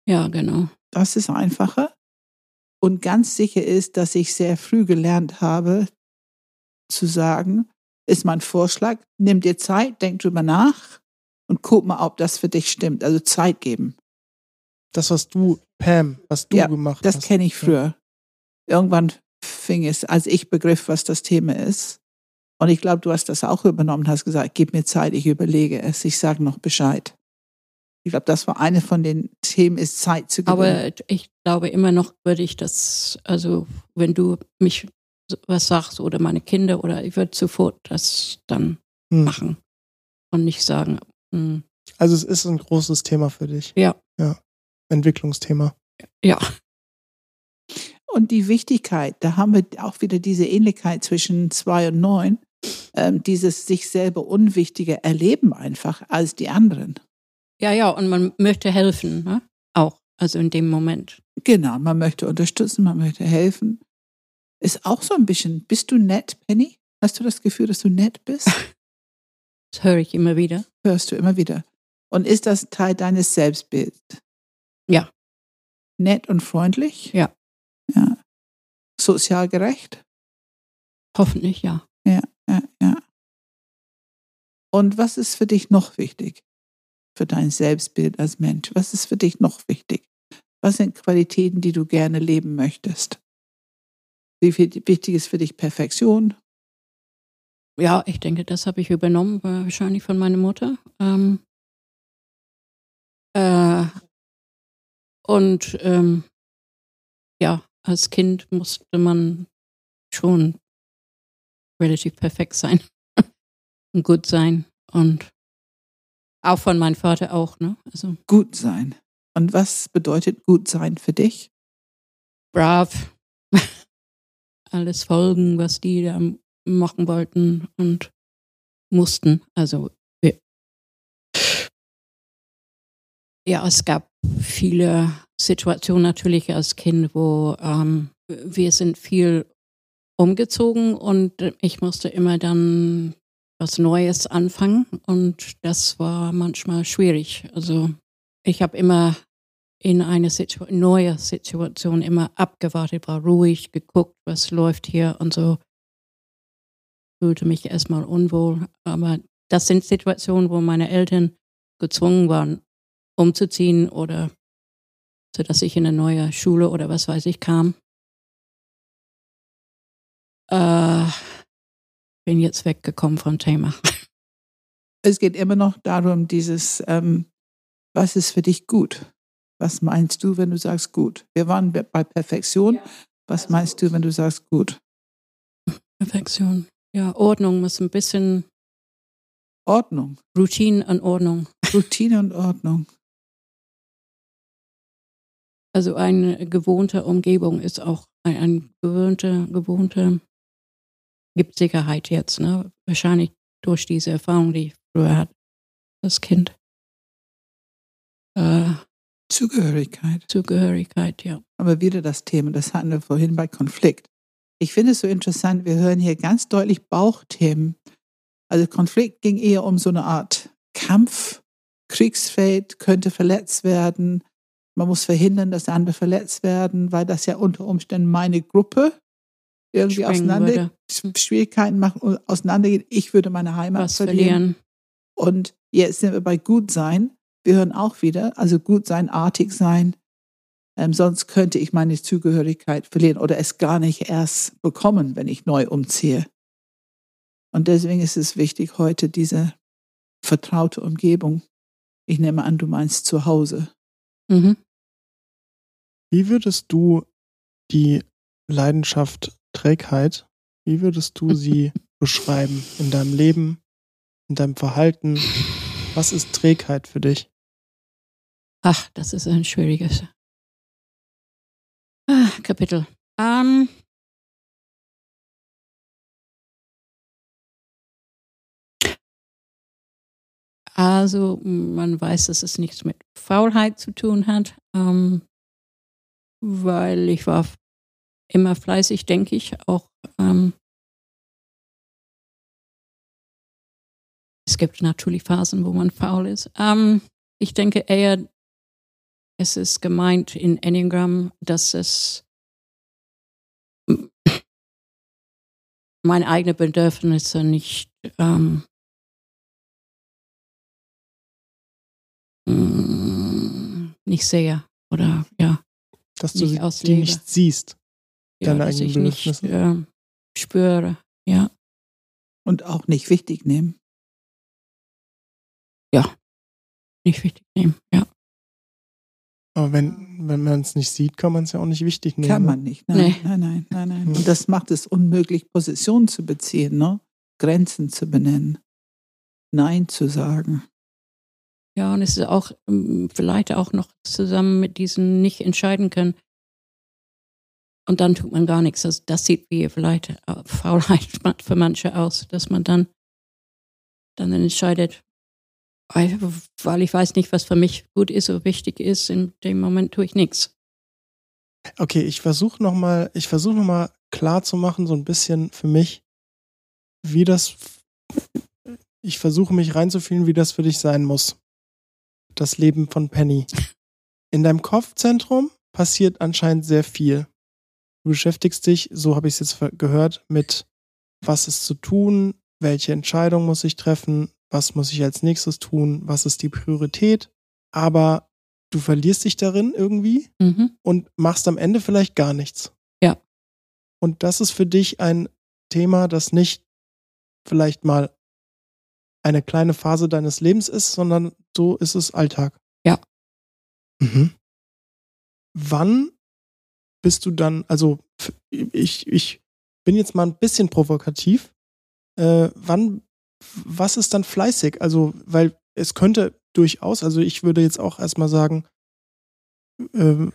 Speaker 3: Ja, genau.
Speaker 2: Das ist einfacher. Und ganz sicher ist, dass ich sehr früh gelernt habe, zu sagen, ist mein Vorschlag, nimm dir Zeit, denk drüber nach und guck mal, ob das für dich stimmt. Also Zeit geben.
Speaker 1: Das, was du, Pam, was du
Speaker 2: Ja,
Speaker 1: gemacht
Speaker 2: Das
Speaker 1: hast.
Speaker 2: kenne ich früher. Irgendwann fing es, als ich begriff, was das Thema ist. Und ich glaube, du hast das auch übernommen, hast gesagt, gib mir Zeit, ich überlege es, ich sage noch Bescheid. Ich glaube, das war eine von den Themen, ist Zeit zu gewinnen.
Speaker 3: Aber ich glaube immer noch würde ich das, also wenn du mich was sagst oder meine Kinder oder ich würde sofort das dann
Speaker 1: Hm.
Speaker 3: machen und nicht sagen, hm,
Speaker 1: Also es ist ein großes Thema für dich.
Speaker 3: Ja.
Speaker 1: Ja. Entwicklungsthema.
Speaker 3: ja,
Speaker 2: Und die Wichtigkeit, da haben wir auch wieder diese Ähnlichkeit zwischen zwei und neun, ähm, dieses sich selber unwichtige Erleben einfach als die anderen.
Speaker 3: ja, ja, und man möchte helfen, ne? auch, also in dem Moment.
Speaker 2: Genau, man möchte unterstützen, man möchte helfen. Ist auch so ein bisschen, bist du nett, Penny? Hast du das Gefühl, dass du nett bist? (laughs)
Speaker 3: Das höre ich immer wieder.
Speaker 2: Hörst du immer wieder. Und ist das Teil deines Selbstbilds?
Speaker 3: Ja.
Speaker 2: Nett und freundlich?
Speaker 3: Ja.
Speaker 2: Ja. Sozial gerecht?
Speaker 3: Hoffentlich, ja.
Speaker 2: Ja, ja. Und was ist für dich noch wichtig? Für dein Selbstbild als Mensch? Was ist für dich noch wichtig? Was sind Qualitäten, die du gerne leben möchtest? Wie viel wichtig ist für dich Perfektion?
Speaker 3: Ja, ich denke, das habe ich übernommen, wahrscheinlich von meiner Mutter. Ähm, äh, und ähm, ja, als Kind musste man schon relativ perfekt sein (laughs) und gut sein. Und auch von meinem Vater auch, ne? Also
Speaker 2: Gut sein. Und was bedeutet gut sein für dich?
Speaker 3: brav, (laughs) alles folgen, was die da machen wollten und mussten. Also ja, es gab viele Situationen natürlich als Kind, wo ähm, wir sind viel umgezogen und ich musste immer dann was Neues anfangen und das war manchmal schwierig. Also ich habe immer in eine Situ neue Situation immer abgewartet, war ruhig, geguckt, was läuft hier und so. Fühlte mich erstmal unwohl. Aber das sind Situationen, wo meine Eltern gezwungen waren, umzuziehen oder so dass ich in eine neue Schule oder was weiß ich kam. Äh, bin jetzt weggekommen vom Thema. (laughs)
Speaker 2: Es geht immer noch darum, dieses, ähm, was ist für dich gut? Was meinst du, wenn du sagst gut? Wir waren bei Perfektion. Was meinst du, wenn du sagst gut?
Speaker 3: Perfektion. Ja, Ordnung muss ein bisschen
Speaker 2: Ordnung.
Speaker 3: Routine und Ordnung.
Speaker 2: Routine und Ordnung.
Speaker 3: Also eine gewohnte Umgebung ist auch ein, ein gewohnte, gewohnte, gibt Sicherheit jetzt, ne? Wahrscheinlich durch diese Erfahrung, die ich früher hatte, das Kind.
Speaker 2: Äh, Zugehörigkeit.
Speaker 3: Zugehörigkeit, ja.
Speaker 2: Aber wieder das Thema, das hatten wir vorhin bei Konflikt. Ich finde es so interessant, wir hören hier ganz deutlich Bauchthemen. Also Konflikt ging eher um so eine Art Kampf, Kriegsfeld, könnte verletzt werden, man muss verhindern, dass andere verletzt werden, weil das ja unter Umständen meine Gruppe irgendwie Springen auseinander würde. Schwierigkeiten macht und auseinandergeht. Ich würde meine Heimat Was verlieren. verlieren. Und jetzt sind wir bei gut sein. Wir hören auch wieder, also gut sein, artig sein. Ähm, sonst könnte ich meine Zugehörigkeit verlieren oder es gar nicht erst bekommen, wenn ich neu umziehe. Und deswegen ist es wichtig, heute diese vertraute Umgebung. Ich nehme an, du meinst zu Hause. Mhm.
Speaker 1: Wie würdest du die Leidenschaft Trägheit, wie würdest du (laughs) sie beschreiben in deinem Leben, in deinem Verhalten? Was ist Trägheit für dich?
Speaker 3: Ach, das ist ein schwieriges ah, Kapitel. Ähm, Also man weiß, dass es nichts mit Faulheit zu tun hat, ähm, weil ich war immer fleißig, denke ich. Auch ähm, es gibt natürlich Phasen, wo man faul ist. Ähm, ich denke eher, es ist gemeint in Enneagram, dass es (clears throat) meine eigenen Bedürfnisse nicht ähm, Mm, nicht sehe oder ja.
Speaker 1: Dass du sie auslebe. nicht siehst.
Speaker 3: Ja, deine eigenen Bedürfnisse. Nicht, äh, spüre, ja.
Speaker 2: Und auch nicht wichtig nehmen.
Speaker 3: Ja. Nicht wichtig nehmen, ja.
Speaker 1: Aber wenn, wenn man es nicht sieht, kann man es ja auch nicht wichtig nehmen.
Speaker 2: Kann ne? man nicht, nein, nee. nein, nein, nein, nein. Und das macht es unmöglich, Positionen zu beziehen, ne? Grenzen zu benennen, Nein zu sagen.
Speaker 3: Ja, und es ist auch ähm, vielleicht auch noch zusammen mit diesen nicht entscheiden können. Und dann tut man gar nichts. Das, das sieht wie vielleicht äh, Faulheit (laughs) für manche aus, dass man dann, dann entscheidet, weil ich weiß nicht, was für mich gut ist oder wichtig ist. In dem Moment tue ich nichts.
Speaker 1: Okay, ich versuche nochmal, ich versuche nochmal klar zu machen, so ein bisschen für mich, wie das, ich versuche mich reinzufühlen, wie das für dich sein muss das Leben von Penny. In deinem Kopfzentrum passiert anscheinend sehr viel. Du beschäftigst dich, so habe ich es jetzt gehört, mit was ist zu tun, welche Entscheidung muss ich treffen, was muss ich als nächstes tun, was ist die Priorität. Aber du verlierst dich darin irgendwie mhm. und machst am Ende vielleicht gar nichts.
Speaker 3: Ja.
Speaker 1: Und das ist für dich ein Thema, das nicht vielleicht mal eine kleine Phase deines Lebens ist, sondern so ist es Alltag.
Speaker 3: Ja.
Speaker 1: Mhm. Wann bist du dann, also ich, ich bin jetzt mal ein bisschen provokativ. Äh, wann, was ist dann fleißig? Also, weil es könnte durchaus, also ich würde jetzt auch erstmal sagen, äh,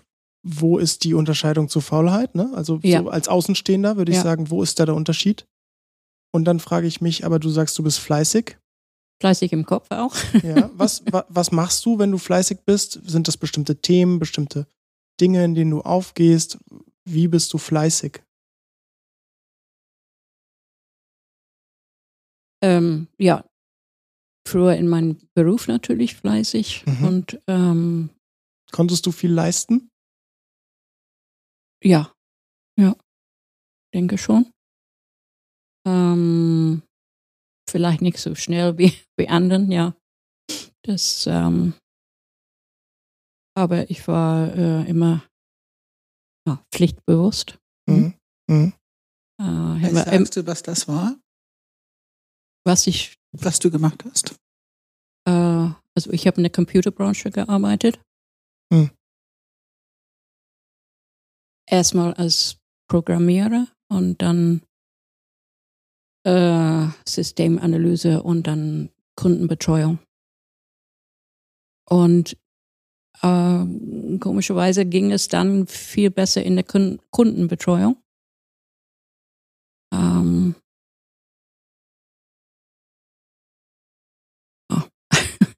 Speaker 1: wo ist die Unterscheidung zur Faulheit? Ne? Also ja. so als Außenstehender würde ich ja. sagen, wo ist da der Unterschied? Und dann frage ich mich, aber du sagst, du bist fleißig.
Speaker 3: Fleißig im Kopf auch. (laughs)
Speaker 1: Ja, was, wa, was machst du, wenn du fleißig bist? Sind das bestimmte Themen, bestimmte Dinge, in denen du aufgehst? Wie bist du fleißig?
Speaker 3: Ähm, ja, früher in meinem Beruf natürlich fleißig mhm. und ähm,
Speaker 1: konntest du viel leisten?
Speaker 3: Ja, ja, denke schon. Ähm, vielleicht nicht so schnell wie, (laughs) wie anderen, ja. Das, ähm, aber ich war äh, immer ja, pflichtbewusst. Mhm. Mhm.
Speaker 2: Äh, sagst du, was das war?
Speaker 3: Was ich,
Speaker 2: was du gemacht hast?
Speaker 3: äh, also ich habe in der Computerbranche gearbeitet.
Speaker 1: Hm.
Speaker 3: Erstmal als Programmierer und dann äh, Systemanalyse und dann Kundenbetreuung. Und äh, komischerweise ging es dann viel besser in der Kun Kundenbetreuung. Ähm, oh. (laughs)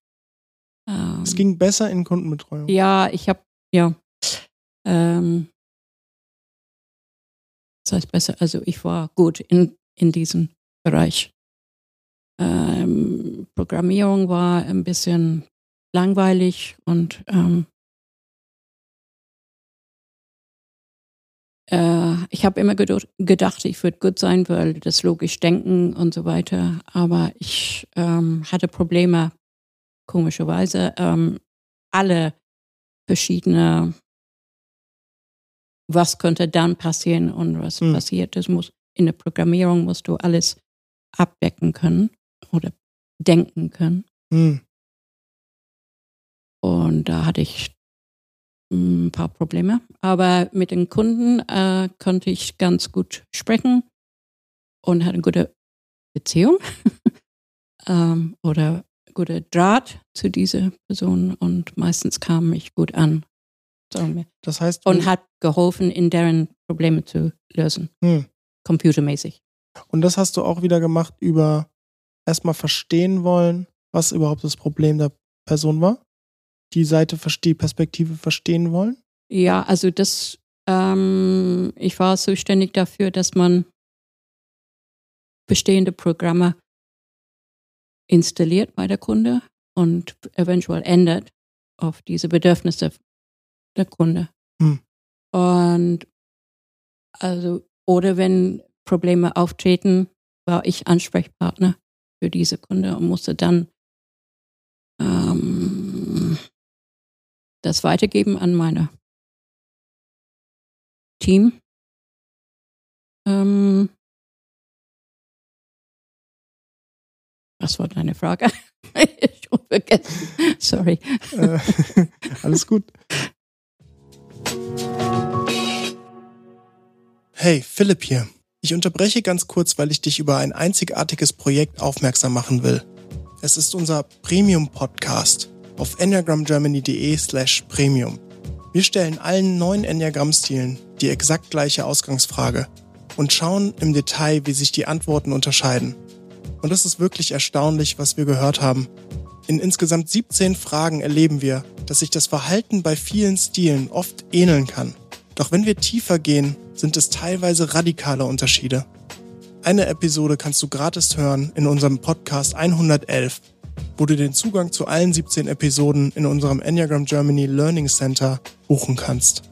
Speaker 3: Ähm,
Speaker 1: Es ging besser in Kundenbetreuung.
Speaker 3: ja, ich habe, ja. Ähm, das heißt besser, also ich war gut in, in diesem Bereich. Ähm, Programmierung war ein bisschen langweilig und ähm, äh, ich habe immer gedacht, ich würde gut sein, weil das logisch denken und so weiter. Aber ich ähm, hatte Probleme, komischerweise, ähm, alle verschiedene, was könnte dann passieren und was
Speaker 1: Hm.
Speaker 3: passiert. Das muss in der Programmierung musst du alles abdecken können oder denken können.
Speaker 1: Hm.
Speaker 3: Und da hatte ich ein paar Probleme. Aber mit den Kunden äh, konnte ich ganz gut sprechen und hatte eine gute Beziehung (laughs) ähm, oder gute Draht zu dieser Person und meistens kam ich gut an.
Speaker 1: Das heißt,
Speaker 3: Und hat geholfen, in deren Probleme zu lösen.
Speaker 1: Hm.
Speaker 3: Computermäßig.
Speaker 1: Und das hast du auch wieder gemacht über erstmal verstehen wollen, was überhaupt das Problem der Person war? Die Seite, die Perspektive verstehen wollen?
Speaker 3: Ja, also das, ähm, ich war zuständig dafür, dass man bestehende Programme installiert bei der Kunde und eventuell ändert auf diese Bedürfnisse der Kunde.
Speaker 1: Hm.
Speaker 3: Und also, oder wenn Probleme auftreten, war ich Ansprechpartner für diese Kunde und musste dann ähm, das weitergeben an meine Team. Ähm, was war deine Frage? (laughs) Schon vergessen. Sorry.
Speaker 1: Äh, (laughs) alles gut. Hey, Philipp hier. Ich unterbreche ganz kurz, weil ich dich über ein einzigartiges Projekt aufmerksam machen will. Es ist unser Premium-Podcast auf enneagramgermany.de slash premium. Wir stellen allen neun Enneagramm-Stilen die exakt gleiche Ausgangsfrage und schauen im Detail, wie sich die Antworten unterscheiden. Und es ist wirklich erstaunlich, was wir gehört haben. In insgesamt 17 Fragen erleben wir, dass sich das Verhalten bei vielen Stilen oft ähneln kann. Doch wenn wir tiefer gehen, sind es teilweise radikale Unterschiede. Eine Episode kannst du gratis hören in unserem Podcast 111, wo du den Zugang zu allen 17 Episoden in unserem Enneagram Germany Learning Center buchen kannst.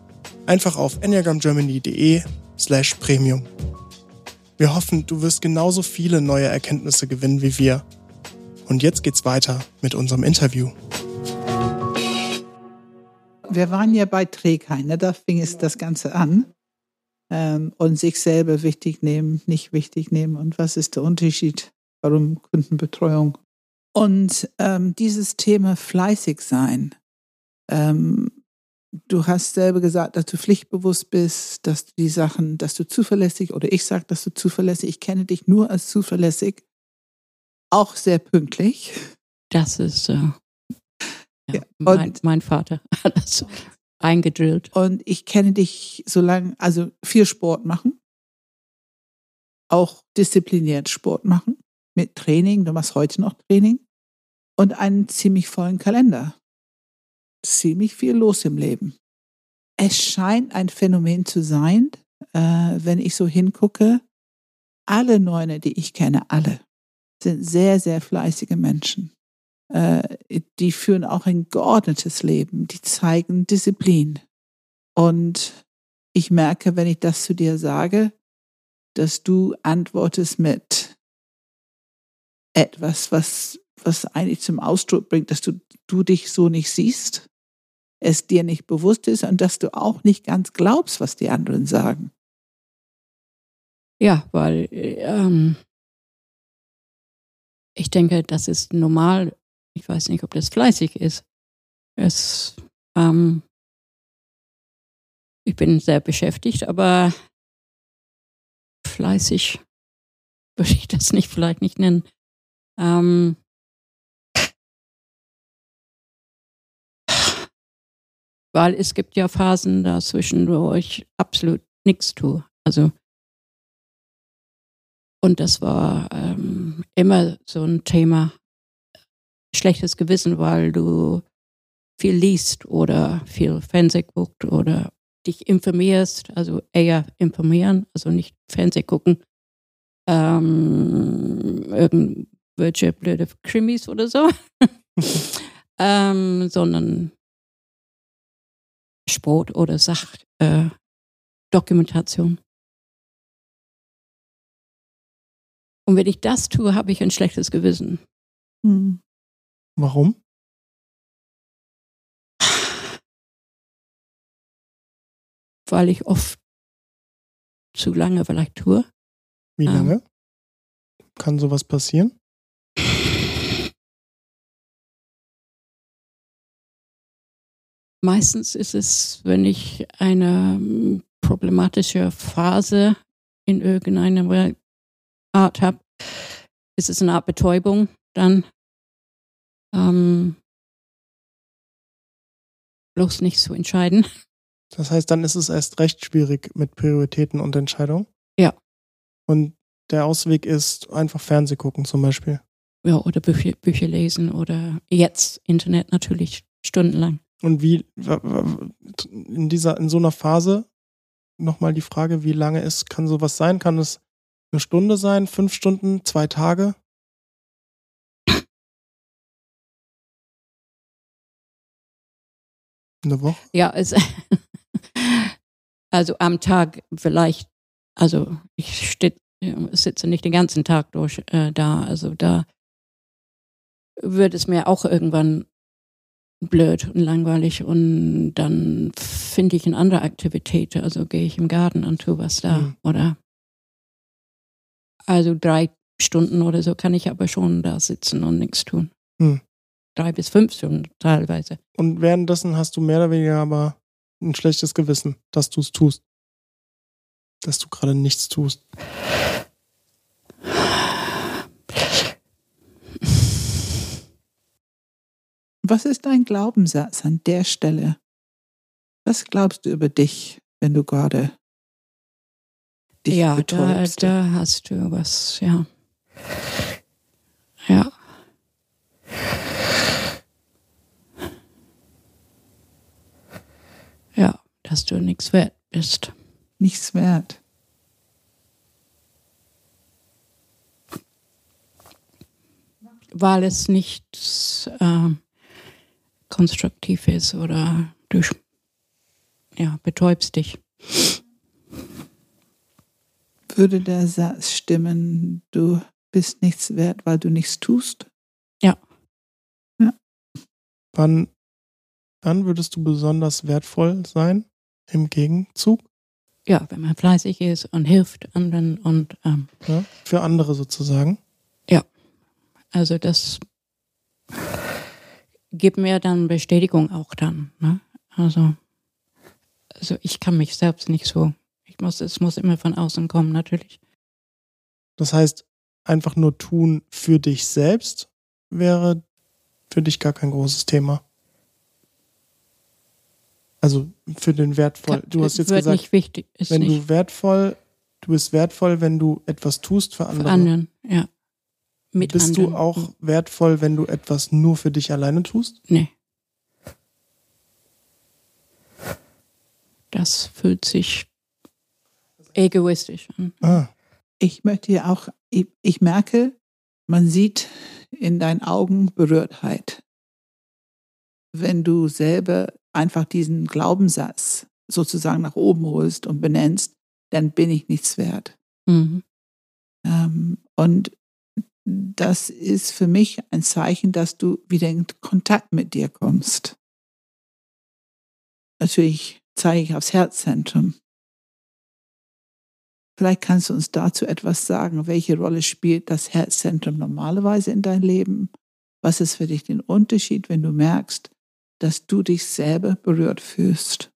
Speaker 1: Einfach auf enneagramgermany.de slash premium. Wir hoffen, du wirst genauso viele neue Erkenntnisse gewinnen wie wir. Und jetzt geht's weiter mit unserem Interview.
Speaker 2: Wir waren ja bei Trägheit, ne? da fing es das Ganze an. Ähm, und sich selber wichtig nehmen, nicht wichtig nehmen und was ist der Unterschied, warum Kundenbetreuung. Und ähm, dieses Thema fleißig sein. Ähm, du hast selber gesagt, dass du pflichtbewusst bist, dass du die Sachen, dass du zuverlässig oder ich sage, dass du zuverlässig, ich kenne dich nur als zuverlässig, auch sehr pünktlich.
Speaker 3: Das ist äh, ja,
Speaker 2: Ja,
Speaker 3: mein, mein Vater das eingedrillt.
Speaker 2: Und ich kenne dich so lange, also viel Sport machen, auch diszipliniert Sport machen, mit Training, du machst heute noch Training und einen ziemlich vollen Kalender. Ziemlich viel los im Leben. Es scheint ein Phänomen zu sein, äh, wenn ich so hingucke, alle Neune, die ich kenne, alle, sind sehr, sehr fleißige Menschen. Äh, die führen auch ein geordnetes Leben, die zeigen Disziplin. Und ich merke, wenn ich das zu dir sage, dass du antwortest mit etwas, was, was eigentlich zum Ausdruck bringt, dass du, du dich so nicht siehst, es dir nicht bewusst ist und dass du auch nicht ganz glaubst, was die anderen sagen.
Speaker 3: Ja, weil ähm, ich denke, das ist normal. Ich weiß nicht, ob das fleißig ist. Es, ähm, ich bin sehr beschäftigt, aber fleißig würde ich das nicht vielleicht nicht nennen. Ähm, weil es gibt ja Phasen dazwischen, wo ich absolut nichts tue. Also und das war ähm, immer so ein Thema, schlechtes Gewissen, weil du viel liest oder viel Fernseh guckt oder dich informierst, also eher informieren, also nicht Fernseh gucken, ähm, irgendwelche blöde Krimis oder so, (laughs) ähm, sondern Sport oder Sachdokumentation. Äh, Und wenn ich das tue, habe ich ein schlechtes Gewissen.
Speaker 1: Hm. Warum?
Speaker 3: Weil ich oft zu lange vielleicht tue.
Speaker 1: Wie ähm. lange? Ähm, Kann sowas passieren?
Speaker 3: Meistens ist es, wenn ich eine hm, problematische Phase in irgendeiner Art habe, ist es eine Art Betäubung dann. Ähm, bloß nicht zu entscheiden. (laughs)
Speaker 1: Das heißt, dann ist es erst recht schwierig mit Prioritäten und Entscheidungen?
Speaker 3: Ja.
Speaker 1: Und der Ausweg ist einfach Fernseh gucken zum Beispiel?
Speaker 3: Ja, oder Bücher, Bücher lesen oder jetzt Internet natürlich stundenlang.
Speaker 1: Und wie in dieser, in so einer Phase nochmal die Frage, wie lange ist, kann sowas sein? Kann es eine Stunde sein, fünf Stunden, zwei Tage? Eine Woche?
Speaker 3: Ja, es, (laughs) also am Tag vielleicht, also ich sitze nicht den ganzen Tag durch äh, da, also da wird es mir auch irgendwann blöd und langweilig und dann finde ich eine andere Aktivität, also gehe ich im Garten und tue was da mhm. oder also drei Stunden oder so kann ich aber schon da sitzen und nichts tun. Hm. Drei bis fünf Stunden teilweise.
Speaker 1: Und währenddessen hast du mehr oder weniger aber ein schlechtes Gewissen, dass du es tust. Dass du gerade nichts tust.
Speaker 2: Was ist dein Glaubenssatz an der Stelle? Was glaubst du über dich, wenn du gerade dich
Speaker 3: ja, betäubst. Da, da hast du was, ja. Ja. Ja, dass du nichts wert bist.
Speaker 2: Nichts wert.
Speaker 3: Weil es nicht äh, konstruktiv ist oder du ja, betäubst dich
Speaker 2: würde der Satz stimmen, du bist nichts wert, weil du nichts tust?
Speaker 3: Ja.
Speaker 2: ja.
Speaker 1: Wann, wann würdest du besonders wertvoll sein im Gegenzug?
Speaker 3: Ja, wenn man fleißig ist und hilft anderen und ähm,
Speaker 1: ja, für andere sozusagen.
Speaker 3: Ja, also das gibt mir dann Bestätigung auch dann. Ne? Also, also ich kann mich selbst nicht so muss, es muss immer von außen kommen, natürlich.
Speaker 1: Das heißt, einfach nur tun für dich selbst wäre für dich gar kein großes Thema. Also für den wertvoll. Du hast jetzt gesagt,
Speaker 3: nicht wichtig,
Speaker 1: wenn
Speaker 3: nicht.
Speaker 1: du wertvoll, du bist wertvoll, wenn du etwas tust für andere. Für
Speaker 3: anderen, ja.
Speaker 1: Mit bist anderen. du auch wertvoll, wenn du etwas nur für dich alleine tust?
Speaker 3: Nee. Das fühlt sich egoistisch. Mhm.
Speaker 2: Ah. Ich möchte ja auch, ich, ich merke, man sieht in deinen Augen Berührtheit. Wenn du selber einfach diesen Glaubenssatz sozusagen nach oben holst und benennst, dann bin ich nichts wert. Mhm. Ähm, und das ist für mich ein Zeichen, dass du wieder in Kontakt mit dir kommst. Natürlich zeige ich aufs Herzzentrum. Vielleicht kannst du uns dazu etwas sagen. Welche Rolle spielt das Herzzentrum normalerweise in deinem Leben? Was ist für dich den Unterschied, wenn du merkst, dass du dich selber berührt fühlst?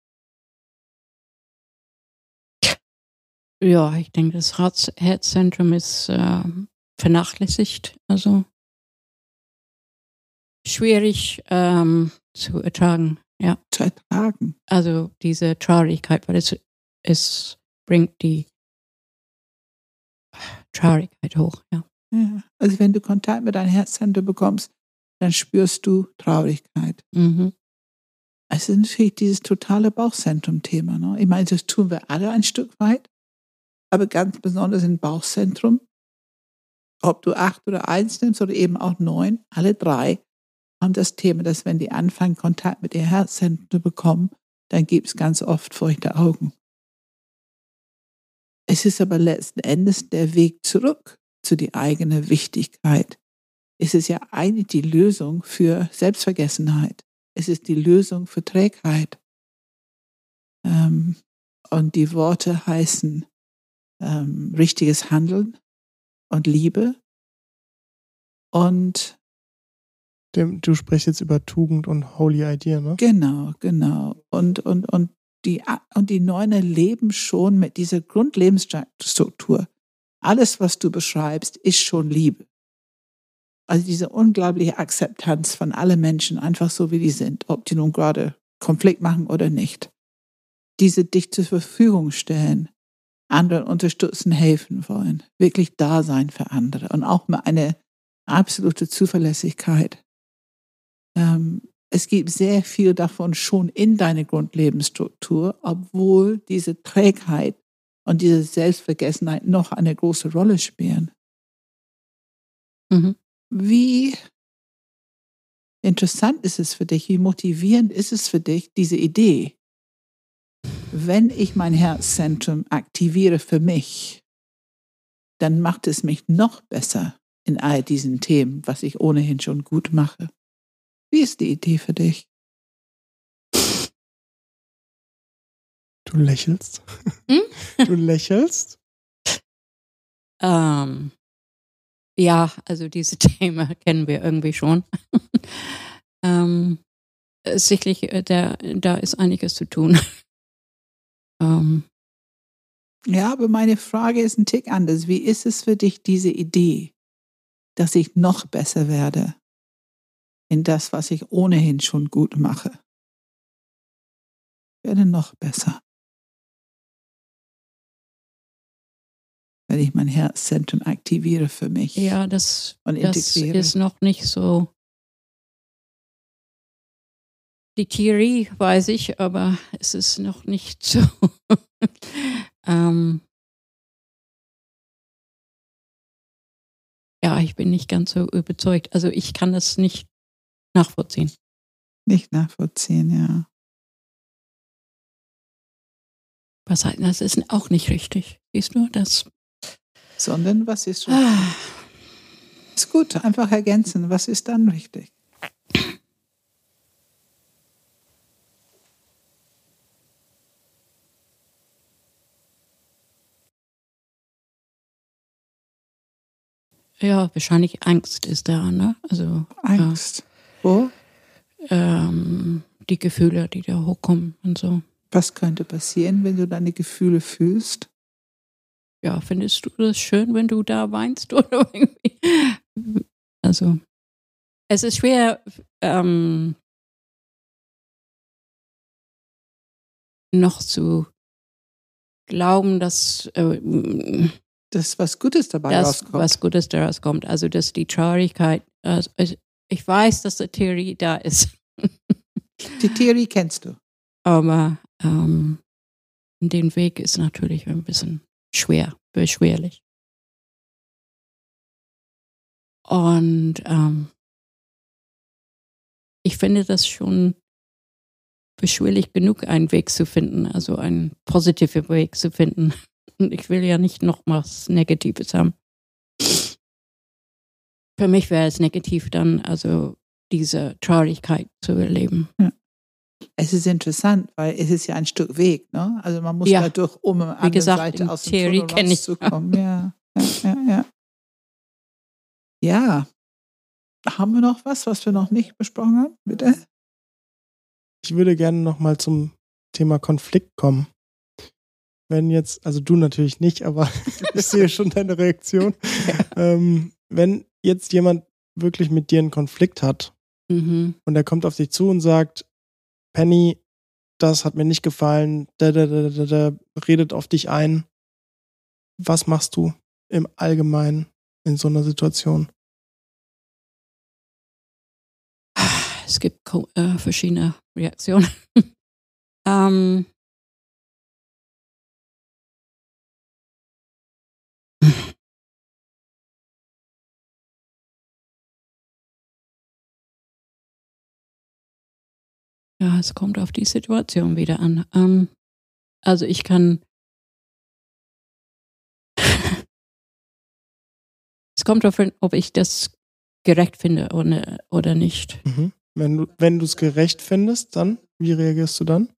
Speaker 3: Ja, ich denke, das Herzzentrum ist äh, vernachlässigt, also schwierig ähm, zu ertragen. Ja.
Speaker 2: Zu ertragen.
Speaker 3: Also diese Traurigkeit, weil es, es bringt die Traurigkeit hoch, ja.
Speaker 2: ja. Also wenn du Kontakt mit deinem Herzzentrum bekommst, dann spürst du Traurigkeit.
Speaker 3: Mhm.
Speaker 2: Es ist natürlich dieses totale Bauchzentrum-Thema. Ne? Ich meine, das tun wir alle ein Stück weit, aber ganz besonders im Bauchzentrum. Ob du acht oder eins nimmst oder eben auch neun, alle drei haben das Thema, dass wenn die anfangen, Kontakt mit ihr Herzzentrum zu bekommen, dann gibt es ganz oft feuchte Augen. Es ist aber letzten Endes der Weg zurück zu die eigene Wichtigkeit. Es ist ja eigentlich die Lösung für Selbstvergessenheit. Es ist die Lösung für Trägheit. Ähm, und die Worte heißen ähm, richtiges Handeln und Liebe. Und
Speaker 1: du sprichst jetzt über Tugend und Holy Idea, ne?
Speaker 2: Genau, genau. Und, und, und, die, und die Neune leben schon mit dieser Grundlebensstruktur. Alles, was du beschreibst, ist schon Liebe. Also diese unglaubliche Akzeptanz von allen Menschen, einfach so wie die sind, ob die nun gerade Konflikt machen oder nicht. Diese dich zur Verfügung stellen, anderen unterstützen, helfen wollen, wirklich da sein für andere und auch mal eine absolute Zuverlässigkeit. Ähm, es gibt sehr viel davon schon in deiner Grundlebensstruktur, obwohl diese Trägheit und diese Selbstvergessenheit noch eine große Rolle spielen.
Speaker 3: Mhm.
Speaker 2: Wie interessant ist es für dich, wie motivierend ist es für dich, diese Idee, wenn ich mein Herzzentrum aktiviere für mich, dann macht es mich noch besser in all diesen Themen, was ich ohnehin schon gut mache. Wie ist die Idee für dich?
Speaker 1: Du lächelst.
Speaker 3: Hm? (laughs)
Speaker 1: Du lächelst.
Speaker 3: Ähm, ja, also diese (laughs) Themen kennen wir irgendwie schon. (laughs) ähm, sicherlich, äh, der, da ist einiges zu tun. (laughs) ähm,
Speaker 2: ja, aber meine Frage ist ein Tick anders. Wie ist es für dich, diese Idee, dass ich noch besser werde in das, was ich ohnehin schon gut mache? Ich werde noch besser. Wenn ich mein Herzzentrum aktiviere für mich.
Speaker 3: Ja, das, das ist noch nicht so. Die Theorie weiß ich, aber es ist noch nicht so. (laughs) ähm, ja, ich bin nicht ganz so überzeugt. Also ich kann das nicht nachvollziehen.
Speaker 2: Nicht nachvollziehen, ja.
Speaker 3: Was heißt, das ist auch nicht richtig. Siehst du, das
Speaker 2: sondern was ist richtig? Ah. Ist gut, einfach ergänzen. Was ist dann richtig?
Speaker 3: Ja, wahrscheinlich Angst ist da, ne? Also
Speaker 2: Angst.
Speaker 3: Ja. Wo? Ähm, die Gefühle, die da hochkommen und so.
Speaker 2: Was könnte passieren, wenn du deine Gefühle fühlst?
Speaker 3: Ja, findest du das schön, wenn du da weinst (laughs) oder irgendwie? Also, es ist schwer, ähm, noch zu glauben, dass äh,
Speaker 2: das was Gutes dabei
Speaker 3: dass
Speaker 2: rauskommt.
Speaker 3: Was Gutes daraus kommt. Also, dass die Traurigkeit, also ich weiß, dass die Theorie da ist. (laughs)
Speaker 2: die Theorie kennst du.
Speaker 3: Aber ähm, den Weg ist natürlich ein bisschen schwer, beschwerlich. Und ähm, ich finde das schon beschwerlich genug, einen Weg zu finden, also einen positiven Weg zu finden. Und ich will ja nicht noch was Negatives haben. Für mich wäre es negativ dann, also diese Traurigkeit zu erleben.
Speaker 2: Ja. Es ist interessant, weil es ist ja ein Stück Weg, ne? Also man muss
Speaker 3: Ja.
Speaker 2: da durch, um an
Speaker 3: Wie
Speaker 2: der
Speaker 3: gesagt,
Speaker 2: Seite aus dem
Speaker 3: Theorie
Speaker 2: Tunnel rauszukommen. Ja, ja, ja, ja. Ja. Haben wir noch was, was wir noch nicht besprochen haben? Bitte?
Speaker 1: Ich würde gerne nochmal zum Thema Konflikt kommen. Wenn jetzt, also du natürlich nicht, aber (laughs) ich sehe schon deine Reaktion. (laughs) Ähm, wenn jetzt jemand wirklich mit dir einen Konflikt hat
Speaker 3: Mhm.
Speaker 1: und er kommt auf dich zu und sagt, Penny, das hat mir nicht gefallen, da, da, da, da, da, redet auf dich ein. Was machst du im Allgemeinen in so einer Situation?
Speaker 3: Es gibt äh, verschiedene Reaktionen. (laughs) ähm, ja, es kommt auf die Situation wieder an. Ähm, also ich kann. (laughs) es kommt darauf an, ob ich das gerecht finde oder, oder nicht.
Speaker 1: Mhm. Wenn du wenn du es gerecht findest, dann wie reagierst du dann?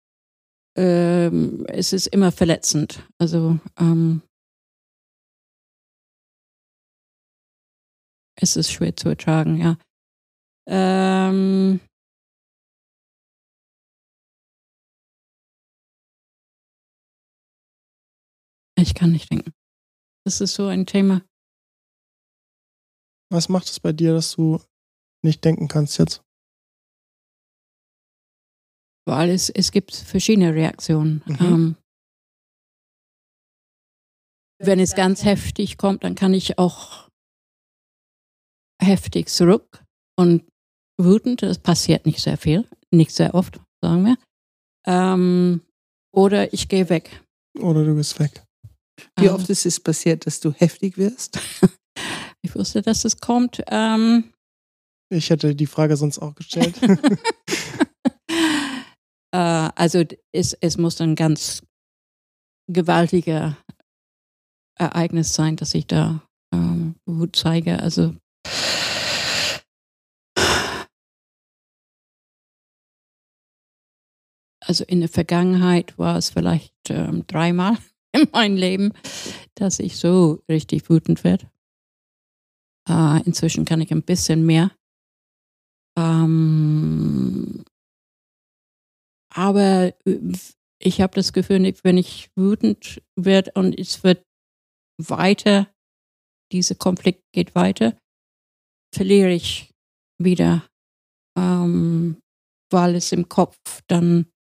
Speaker 3: ähm, es ist immer verletzend. Also ähm, es ist schwer zu ertragen, ja. Ähm, ich kann nicht denken. Das ist so ein Thema.
Speaker 1: Was macht es bei dir, dass du nicht denken kannst jetzt?
Speaker 3: Weil es, es gibt verschiedene Reaktionen.
Speaker 1: Mhm.
Speaker 3: Ähm, wenn es ganz heftig kommt, dann kann ich auch heftig zurück und wütend. Das passiert nicht sehr viel, nicht sehr oft, sagen wir. Ähm, oder ich gehe weg.
Speaker 1: Oder du bist weg?
Speaker 2: Wie
Speaker 3: Ähm,
Speaker 2: oft ist es passiert, dass du heftig wirst? (laughs)
Speaker 3: Ich wusste, dass es kommt. Ähm,
Speaker 1: Ich hätte die Frage sonst auch gestellt. (laughs) (laughs)
Speaker 3: äh, also es, es muss ein ganz gewaltiger Ereignis sein, dass ich da ähm, Wut zeige. Also also in der Vergangenheit war es vielleicht ähm, dreimal (laughs) in meinem Leben, dass ich so richtig wütend werde. Äh, inzwischen kann ich ein bisschen mehr. Ähm, aber äh, ich habe das Gefühl, wenn ich wütend werde und es wird weiter, dieser Konflikt geht weiter, verliere ich wieder, ähm, weil es im Kopf dann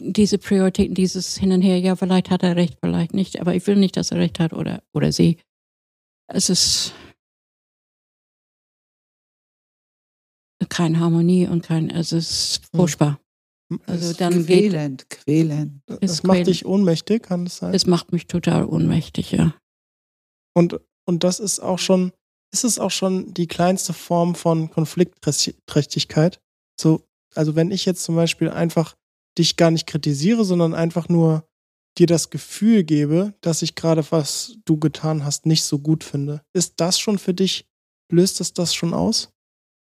Speaker 3: diese Prioritäten, dieses Hin und Her, ja, vielleicht hat er recht, vielleicht nicht, aber ich will nicht, dass er recht hat oder, oder sie. Es ist keine Harmonie und kein, es ist furchtbar. Also
Speaker 1: es,
Speaker 3: dann geht,
Speaker 2: Quälend, quälend.
Speaker 1: es
Speaker 3: ist
Speaker 1: macht
Speaker 3: quäl-
Speaker 1: dich ohnmächtig, kann es sein?
Speaker 3: es macht mich total ohnmächtig, ja.
Speaker 1: Und, und das ist auch schon, ist es auch schon die kleinste Form von Konfliktträchtigkeit. So, also wenn ich jetzt zum Beispiel einfach dich gar nicht kritisiere, sondern einfach nur dir das Gefühl gebe, dass ich gerade was du getan hast nicht so gut finde. Ist das schon für dich, löst es das schon aus?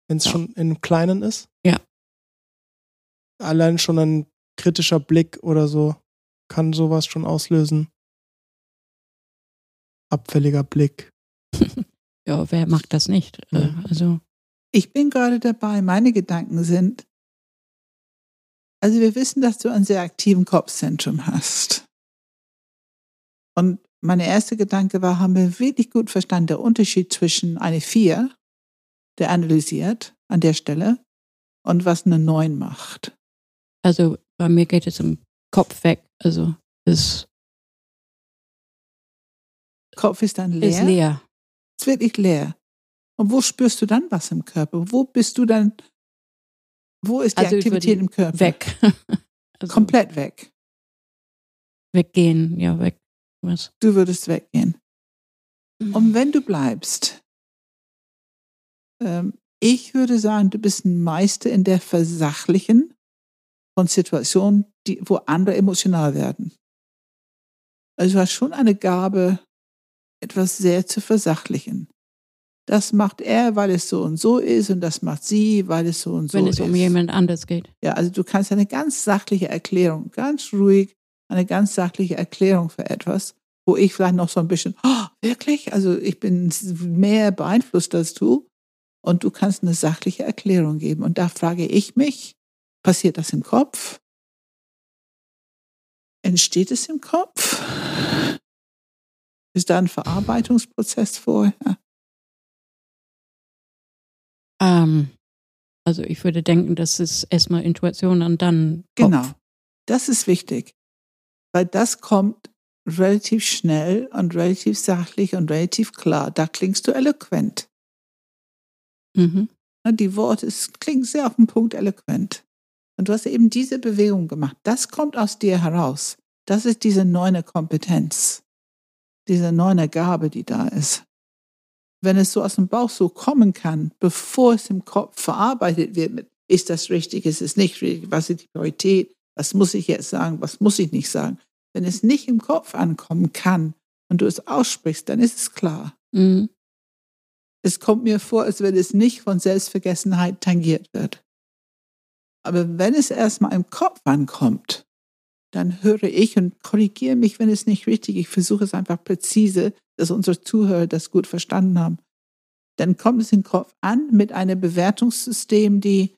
Speaker 1: Wenn es
Speaker 3: Ja.
Speaker 1: schon im Kleinen ist?
Speaker 3: Ja.
Speaker 1: Allein schon ein kritischer Blick oder so kann sowas schon auslösen. Abfälliger Blick. (laughs)
Speaker 3: Ja, wer mag das nicht? Äh,
Speaker 1: Mhm.
Speaker 3: Also,
Speaker 2: Ich bin gerade dabei, meine Gedanken sind, also wir wissen, dass du einen sehr aktiven Kopfzentrum hast. Und meine erste Gedanke war, haben wir wirklich gut verstanden, der Unterschied zwischen eine 4, der analysiert an der Stelle, und was eine 9 macht.
Speaker 3: also bei mir geht es im Kopf weg. Also es
Speaker 2: Kopf ist dann leer.
Speaker 3: ist leer.
Speaker 2: Ist wirklich leer. Und wo spürst du dann was im Körper? Wo bist du dann, wo ist die
Speaker 3: Also
Speaker 2: Aktivität im Körper?
Speaker 3: Weg. (laughs) also
Speaker 2: Komplett weg.
Speaker 3: weggehen, ja, weg. Was?
Speaker 2: Du würdest weggehen. Und wenn du bleibst, ähm, ich würde sagen, du bist ein Meister in der Versachlichen von Situationen, die, wo andere emotional werden. Also du hast schon eine Gabe, etwas sehr zu versachlichen. Das macht er, weil es so und so ist und das macht sie, weil es so und so
Speaker 3: Wenn
Speaker 2: ist.
Speaker 3: es um jemand anders geht.
Speaker 2: Ja, also du kannst eine ganz sachliche Erklärung, ganz ruhig, eine ganz sachliche Erklärung für etwas, wo ich vielleicht noch so ein bisschen, oh, wirklich? Also ich bin mehr beeinflusst als du. Und du kannst eine sachliche Erklärung geben. Und da frage ich mich, passiert das im Kopf? Entsteht es im Kopf? Ist da ein Verarbeitungsprozess vorher?
Speaker 3: Ähm, also ich würde denken, das ist erstmal Intuition und dann Kopf.
Speaker 2: Genau. Das ist wichtig. Weil das kommt relativ schnell und relativ sachlich und relativ klar. Da klingst du eloquent.
Speaker 3: Mhm.
Speaker 2: Die Worte, es klingt sehr auf den Punkt eloquent. Und du hast eben diese Bewegung gemacht. Das kommt aus dir heraus. Das ist diese neue Kompetenz, diese neue Gabe, die da ist. Wenn es so aus dem Bauch so kommen kann, bevor es im Kopf verarbeitet wird mit, ist das richtig, ist es nicht richtig, was ist die Priorität, was muss ich jetzt sagen, was muss ich nicht sagen. Wenn es nicht im Kopf ankommen kann und du es aussprichst, dann ist es klar.
Speaker 3: Mhm.
Speaker 2: Es kommt mir vor, als wenn es nicht von Selbstvergessenheit tangiert wird. Aber wenn es erstmal im Kopf ankommt, dann höre ich und korrigiere mich, wenn es nicht richtig ist. Ich versuche es einfach präzise, dass unsere Zuhörer das gut verstanden haben. Dann kommt es im Kopf an mit einem Bewertungssystem, die,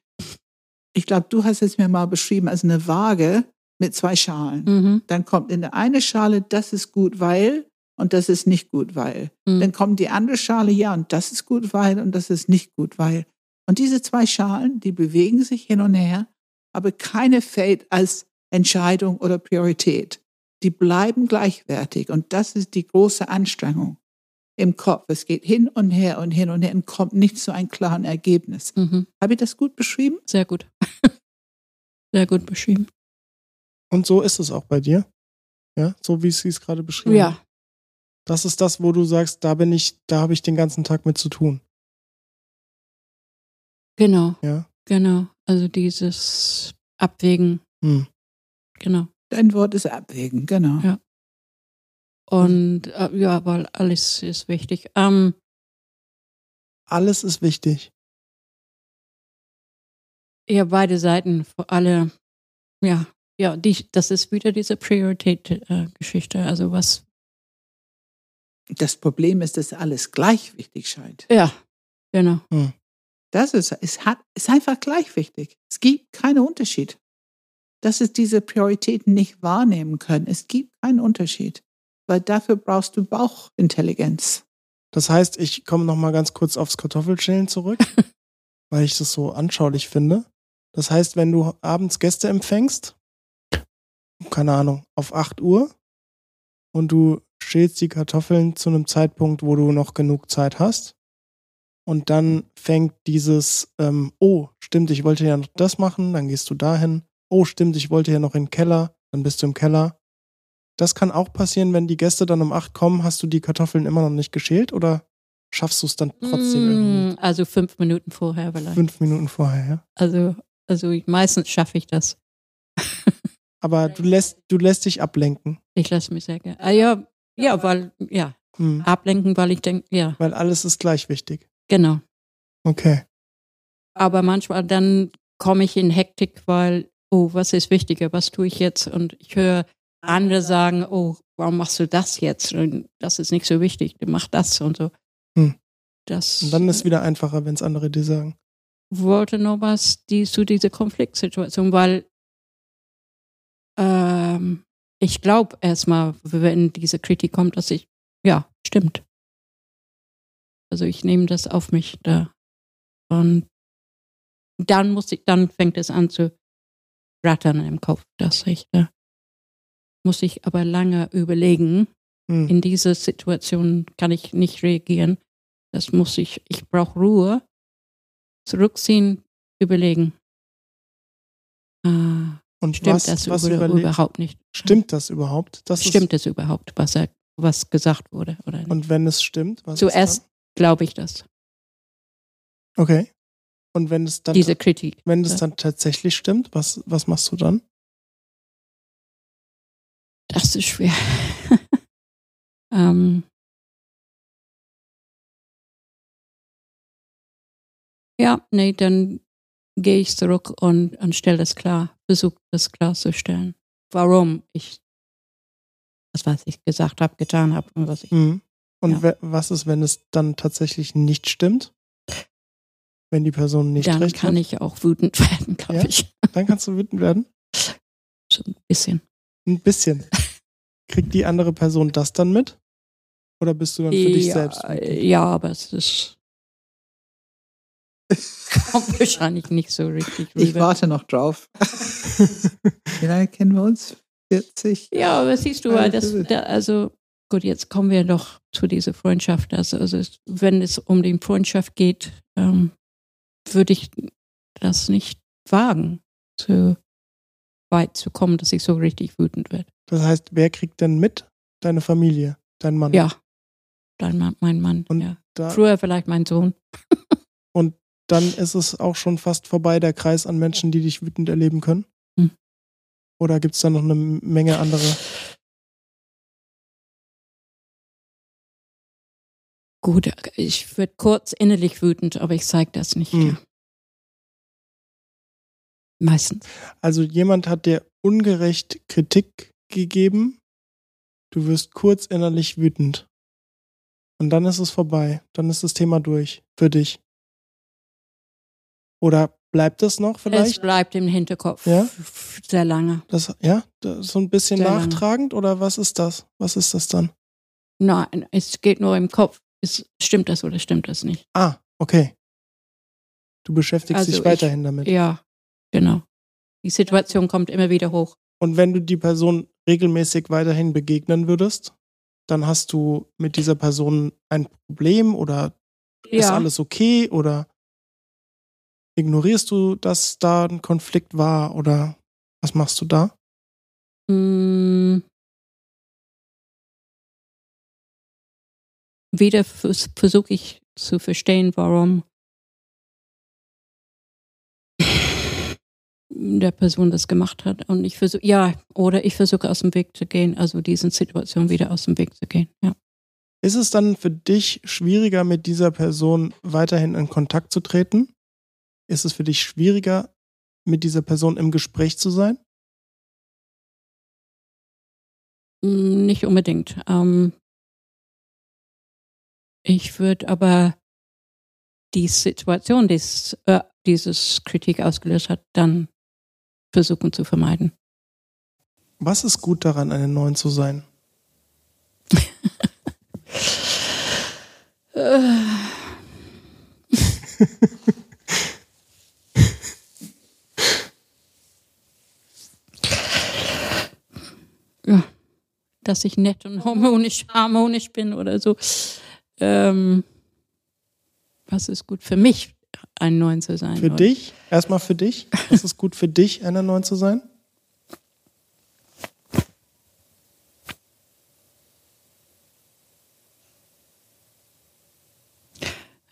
Speaker 2: ich glaube, du hast es mir mal beschrieben als eine Waage mit zwei Schalen.
Speaker 3: Mhm.
Speaker 2: Dann kommt in der eine Schale, das ist gut, weil und das ist nicht gut, weil.
Speaker 3: Mhm.
Speaker 2: Dann kommt die andere Schale, ja, und das ist gut, weil und das ist nicht gut, weil. Und diese zwei Schalen, die bewegen sich hin und her, aber keine fällt als Entscheidung oder Priorität. Die bleiben gleichwertig und das ist die große Anstrengung im Kopf. Es geht hin und her und hin und her und kommt nicht zu einem klaren Ergebnis.
Speaker 3: Mhm.
Speaker 2: Habe ich das gut beschrieben?
Speaker 3: Sehr gut. (laughs) Sehr gut beschrieben.
Speaker 1: Und so ist es auch bei dir. Ja, so wie sie es gerade beschrieben hat.
Speaker 3: Ja,
Speaker 1: Das ist das, wo du sagst, da bin ich, da habe ich den ganzen Tag mit zu tun.
Speaker 3: genau,
Speaker 1: Ja.
Speaker 3: genau. Also dieses Abwägen,
Speaker 1: Hm.
Speaker 3: Genau.
Speaker 2: Dein Wort ist abwägen, genau.
Speaker 3: Ja. Und äh, ja, weil alles ist wichtig. Ähm,
Speaker 1: Alles ist wichtig.
Speaker 3: ja, beide Seiten, alle, ja, ja, die, das ist wieder diese Priorität-Geschichte. also was,
Speaker 2: Das Problem ist, dass alles gleich wichtig scheint.
Speaker 3: ja, genau.
Speaker 2: Das ist, es hat, ist einfach gleich wichtig. Es gibt keinen Unterschied. Dass es diese Prioritäten nicht wahrnehmen können. Es gibt keinen Unterschied. Weil dafür brauchst du Bauchintelligenz.
Speaker 1: Das heißt, ich komme noch mal ganz kurz aufs Kartoffelschälen zurück, (laughs) weil ich das so anschaulich finde. Das heißt, wenn du abends Gäste empfängst, keine Ahnung, auf 8 Uhr und du schälst die Kartoffeln zu einem Zeitpunkt, wo du noch genug Zeit hast und dann fängt dieses, ähm, oh, stimmt, ich wollte ja noch das machen, dann gehst du dahin. Oh, stimmt, ich wollte ja noch in den Keller, dann bist du im Keller. Das kann auch passieren, wenn die Gäste dann um 8 kommen, hast du die Kartoffeln immer noch nicht geschält oder schaffst du es dann trotzdem irgendwie
Speaker 3: Mm, Also fünf Minuten vorher vielleicht.
Speaker 1: fünf Minuten vorher, ja?
Speaker 3: Also, also meistens schaffe ich das. (laughs)
Speaker 1: Aber du lässt, du lässt dich ablenken.
Speaker 3: Ich lasse mich sehr gerne. Ah, ja, ja, weil, ja,
Speaker 1: Hm.
Speaker 3: ablenken, weil ich denke, ja,
Speaker 1: Weil alles ist gleich wichtig.
Speaker 3: genau.
Speaker 1: Okay.
Speaker 3: Aber manchmal dann komme ich in Hektik, weil, oh, was ist wichtiger, was tue ich jetzt? Und ich höre andere sagen, oh, warum machst du das jetzt? Und das ist nicht so wichtig, du mach das und so.
Speaker 1: Hm.
Speaker 3: Das
Speaker 1: Und dann ist es wieder einfacher, wenn es andere dir sagen.
Speaker 3: wollte noch was die, zu dieser Konfliktsituation, weil ähm, ich glaube erstmal, wenn diese Kritik kommt, dass ich, ja, stimmt. Also ich nehme das auf mich da. Und dann muss ich, dann fängt es an zu rattern im Kopf, dass ich da muss ich aber lange überlegen.
Speaker 1: Hm.
Speaker 3: In dieser Situation kann ich nicht reagieren. Das muss ich, ich brauche Ruhe, zurückziehen, überlegen. Äh,
Speaker 1: Und
Speaker 3: stimmt
Speaker 1: was,
Speaker 3: das
Speaker 1: was
Speaker 3: überhaupt nicht?
Speaker 1: Stimmt das überhaupt? Das
Speaker 3: stimmt es überhaupt, was er, was gesagt wurde oder nicht?
Speaker 1: und wenn es stimmt, was
Speaker 3: Zuerst glaube ich das?
Speaker 1: Okay. Und wenn es dann,
Speaker 3: diese Kritik.
Speaker 1: wenn es
Speaker 3: ja.
Speaker 1: dann tatsächlich stimmt, was, was machst du dann?
Speaker 3: Das ist schwer. (laughs) ähm, Ja, nee, dann gehe ich zurück und, und stelle das klar, versuche das klarzustellen. Warum ich das, was ich gesagt habe, getan habe und was ich.
Speaker 1: Mhm. Und
Speaker 3: Ja.
Speaker 1: was ist, wenn es dann tatsächlich nicht stimmt? Wenn die Person nicht
Speaker 3: dann
Speaker 1: recht
Speaker 3: kann
Speaker 1: hat,
Speaker 3: ich auch wütend (laughs) werden, glaube
Speaker 1: Ja?
Speaker 3: ich.
Speaker 1: dann kannst du wütend werden.
Speaker 3: So ein bisschen.
Speaker 1: Ein bisschen. Kriegt die andere Person das dann mit? Oder bist du dann für dich
Speaker 3: ja,
Speaker 1: selbst? wütend?
Speaker 3: ja, aber es ist. kommt (laughs) wahrscheinlich nicht so richtig
Speaker 2: Ich
Speaker 3: rüber.
Speaker 2: warte noch drauf. Wie lange kennen wir uns? 40?
Speaker 3: Ja, aber siehst du, weil
Speaker 2: das
Speaker 3: da, also gut, jetzt kommen wir doch zu dieser Freundschaft. Also, also wenn es um die Freundschaft geht, ähm, würde ich das nicht wagen, so weit zu kommen, dass ich so richtig wütend werde.
Speaker 1: Das heißt, wer kriegt denn mit? Deine Familie, dein Mann.
Speaker 3: Ja, dein Mann, mein Mann.
Speaker 1: Und
Speaker 3: ja.
Speaker 1: Da,
Speaker 3: Früher vielleicht mein Sohn. (laughs)
Speaker 1: dann ist es auch schon fast vorbei, der Kreis an Menschen, die dich wütend erleben können.
Speaker 3: Hm.
Speaker 1: Oder gibt es da noch eine Menge andere?
Speaker 3: Gut, ich würde kurz innerlich wütend, aber ich zeige das nicht.
Speaker 1: Hm.
Speaker 3: Ja. Meistens.
Speaker 1: Also jemand hat dir ungerecht Kritik gegeben, du wirst kurz innerlich wütend. Und dann ist es vorbei. Dann ist das Thema durch für dich. Oder bleibt es noch
Speaker 3: Es
Speaker 1: vielleicht?
Speaker 3: bleibt im Hinterkopf
Speaker 1: Ja?
Speaker 3: sehr lange.
Speaker 1: Das, ja, das so ein bisschen
Speaker 3: Sehr lange.
Speaker 1: nachtragend oder was ist das? Was ist das dann?
Speaker 3: Nein, es geht nur im Kopf. Es, stimmt das oder stimmt das nicht?
Speaker 1: Ah, okay. Du beschäftigst
Speaker 3: Also
Speaker 1: dich
Speaker 3: ich-
Speaker 1: weiterhin damit.
Speaker 3: Ja, genau. Die Situation kommt immer wieder hoch.
Speaker 1: Und wenn du die Person regelmäßig weiterhin begegnen würdest, dann hast du mit dieser Person ein Problem oder ist
Speaker 3: Ja,
Speaker 1: alles okay oder ignorierst du, dass da ein Konflikt war oder was machst du da?
Speaker 3: mm, wieder vers versuche ich zu verstehen, warum der Person das gemacht hat. Und ich versuche, ja, oder ich versuche aus dem Weg zu gehen, also diesen Situationen wieder aus dem Weg zu gehen. Ja.
Speaker 1: Ist es dann für dich schwieriger, mit dieser Person weiterhin in Kontakt zu treten? Ist es für dich schwieriger, mit dieser Person im Gespräch zu sein?
Speaker 3: Mm, Nicht unbedingt. Ähm, ich würde aber die Situation, die äh, dieses Kritik ausgelöst hat, dann versuchen zu vermeiden.
Speaker 1: Was ist gut daran, einen Neuen zu sein? (laughs)
Speaker 3: Ja, dass ich nett und harmonisch, harmonisch bin oder so. Ähm, was ist gut für mich, ein Neuen zu sein?
Speaker 1: Für dich? Erstmal für dich? Was ist gut für dich, einer Neuen zu sein?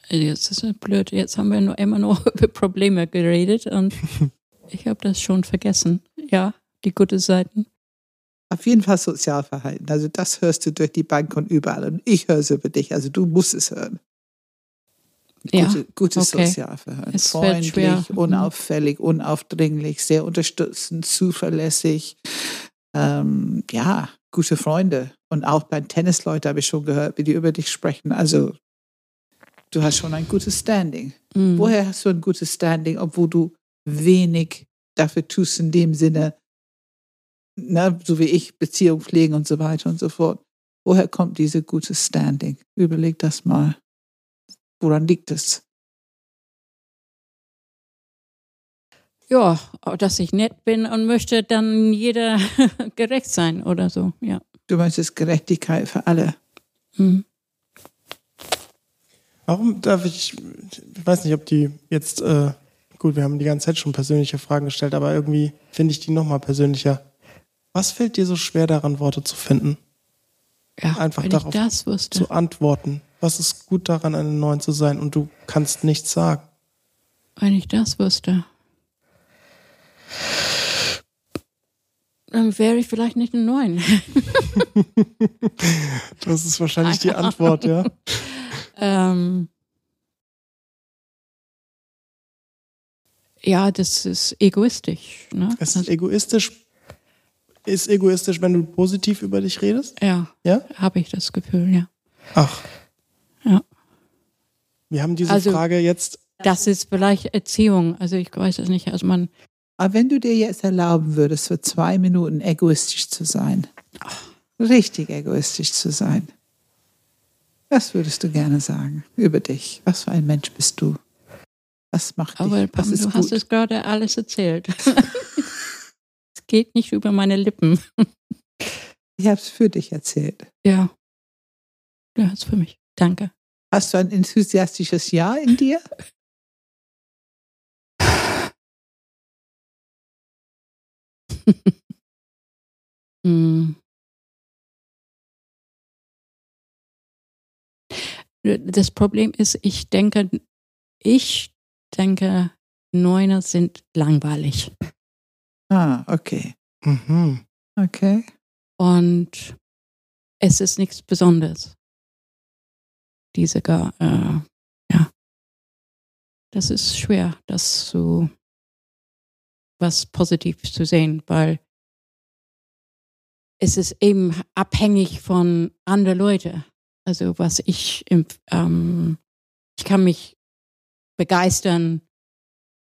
Speaker 3: Jetzt ist es blöd. Jetzt haben wir nur immer nur (laughs) über Probleme geredet und (laughs) ich habe das schon vergessen. Ja, die guten Seiten.
Speaker 2: Auf jeden Fall Sozialverhalten. Also das hörst du durch die Bank und überall. Und ich höre es über dich. Also du musst es hören.
Speaker 3: Ja,
Speaker 2: Gute, gutes
Speaker 3: okay.
Speaker 2: Sozialverhalten.
Speaker 3: Es
Speaker 2: Freundlich.
Speaker 3: Mhm.
Speaker 2: unauffällig, unaufdringlich, sehr unterstützend, zuverlässig. Ähm, ja, gute Freunde. Und auch bei Tennisleuten habe ich schon gehört, wie die über dich sprechen. Also du hast schon ein gutes Standing.
Speaker 3: Mhm.
Speaker 2: Woher hast du ein gutes Standing, obwohl du wenig dafür tust in dem Sinne, ne, so wie ich, Beziehung pflegen und so weiter und so fort. Woher kommt diese gute Standing? Überleg das mal. Woran liegt es?
Speaker 3: Ja, dass ich nett bin und möchte dann jeder (laughs) gerecht sein oder so. Ja.
Speaker 2: Du möchtest Gerechtigkeit für alle.
Speaker 3: Mhm.
Speaker 1: Warum darf ich, ich weiß nicht, ob die jetzt, äh, gut, wir haben die ganze Zeit schon persönliche Fragen gestellt, aber irgendwie finde ich die nochmal persönlicher. Was fällt dir so schwer daran, Worte zu finden,
Speaker 3: ja
Speaker 1: Einfach darauf zu antworten? Was ist gut daran, einen Neuen zu sein und du kannst nichts sagen?
Speaker 3: Wenn ich das wusste. Dann wäre ich vielleicht nicht ein Neun. (laughs)
Speaker 1: Das ist wahrscheinlich die Antwort, ja. (laughs)
Speaker 3: ähm, ja, das ist egoistisch. Ne?
Speaker 1: Es ist egoistisch. Ist egoistisch, wenn du positiv über dich redest?
Speaker 3: Ja,
Speaker 1: Ja?
Speaker 3: habe ich das Gefühl, ja.
Speaker 1: Ach.
Speaker 3: Ja.
Speaker 1: Wir haben diese
Speaker 3: Also-
Speaker 1: Frage jetzt.
Speaker 3: Das ist vielleicht Erziehung. Also ich weiß es nicht. Also man,
Speaker 2: Aber wenn du dir jetzt erlauben würdest, für zwei Minuten egoistisch zu sein, richtig egoistisch zu sein, was würdest du gerne sagen über dich? Was für ein Mensch bist du? Was macht
Speaker 3: aber
Speaker 2: dich? Was ist
Speaker 3: du
Speaker 2: gut?
Speaker 3: hast es gerade alles erzählt. (laughs) es geht nicht über meine Lippen. (laughs)
Speaker 2: ich habe es für dich erzählt.
Speaker 3: Ja. Du hast für mich. Danke.
Speaker 2: Hast du ein enthusiastisches Ja in dir? (laughs)
Speaker 3: Hm. Das Problem ist, ich denke, ich denke, Neuner sind langweilig.
Speaker 2: Ah, okay.
Speaker 1: Mhm.
Speaker 2: Okay.
Speaker 3: Und es ist nichts Besonderes. Diese gar, äh, ja. Das ist schwer, das zu was positiv zu sehen, weil es ist eben abhängig von anderen Leuten. Also was ich, im, ähm, ich kann mich begeistern,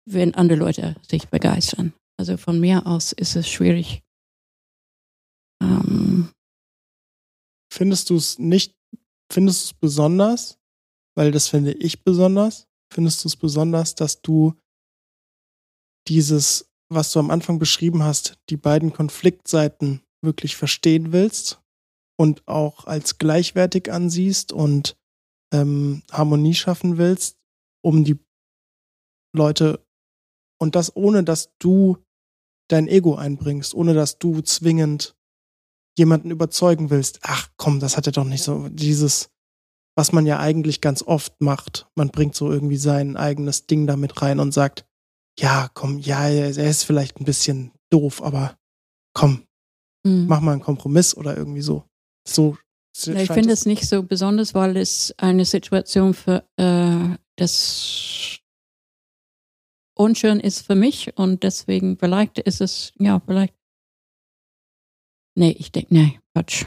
Speaker 3: wenn andere Leute sich begeistern. Also von mir aus ist es schwierig. Ähm,
Speaker 1: Findest du es nicht, findest du es besonders, weil das finde ich besonders, findest du es besonders, dass du dieses, was du am Anfang beschrieben hast, die beiden Konfliktseiten wirklich verstehen willst und auch als gleichwertig ansiehst und ähm, Harmonie schaffen willst, um die Leute und das ohne, dass du dein Ego einbringst, ohne dass du zwingend jemanden überzeugen willst, ach komm, das hat er doch nicht so, dieses, was man ja eigentlich ganz oft macht. Man bringt so irgendwie sein eigenes Ding damit rein und sagt, ja, komm, ja, er ist vielleicht ein bisschen doof, aber komm,
Speaker 3: mh.
Speaker 1: mach mal einen Kompromiss oder irgendwie so. So.
Speaker 3: Ja, ich finde es nicht so besonders, weil es eine Situation für äh, das unschön ist für mich und deswegen vielleicht ist es, ja, vielleicht. Nee, ich denke, nee, Quatsch.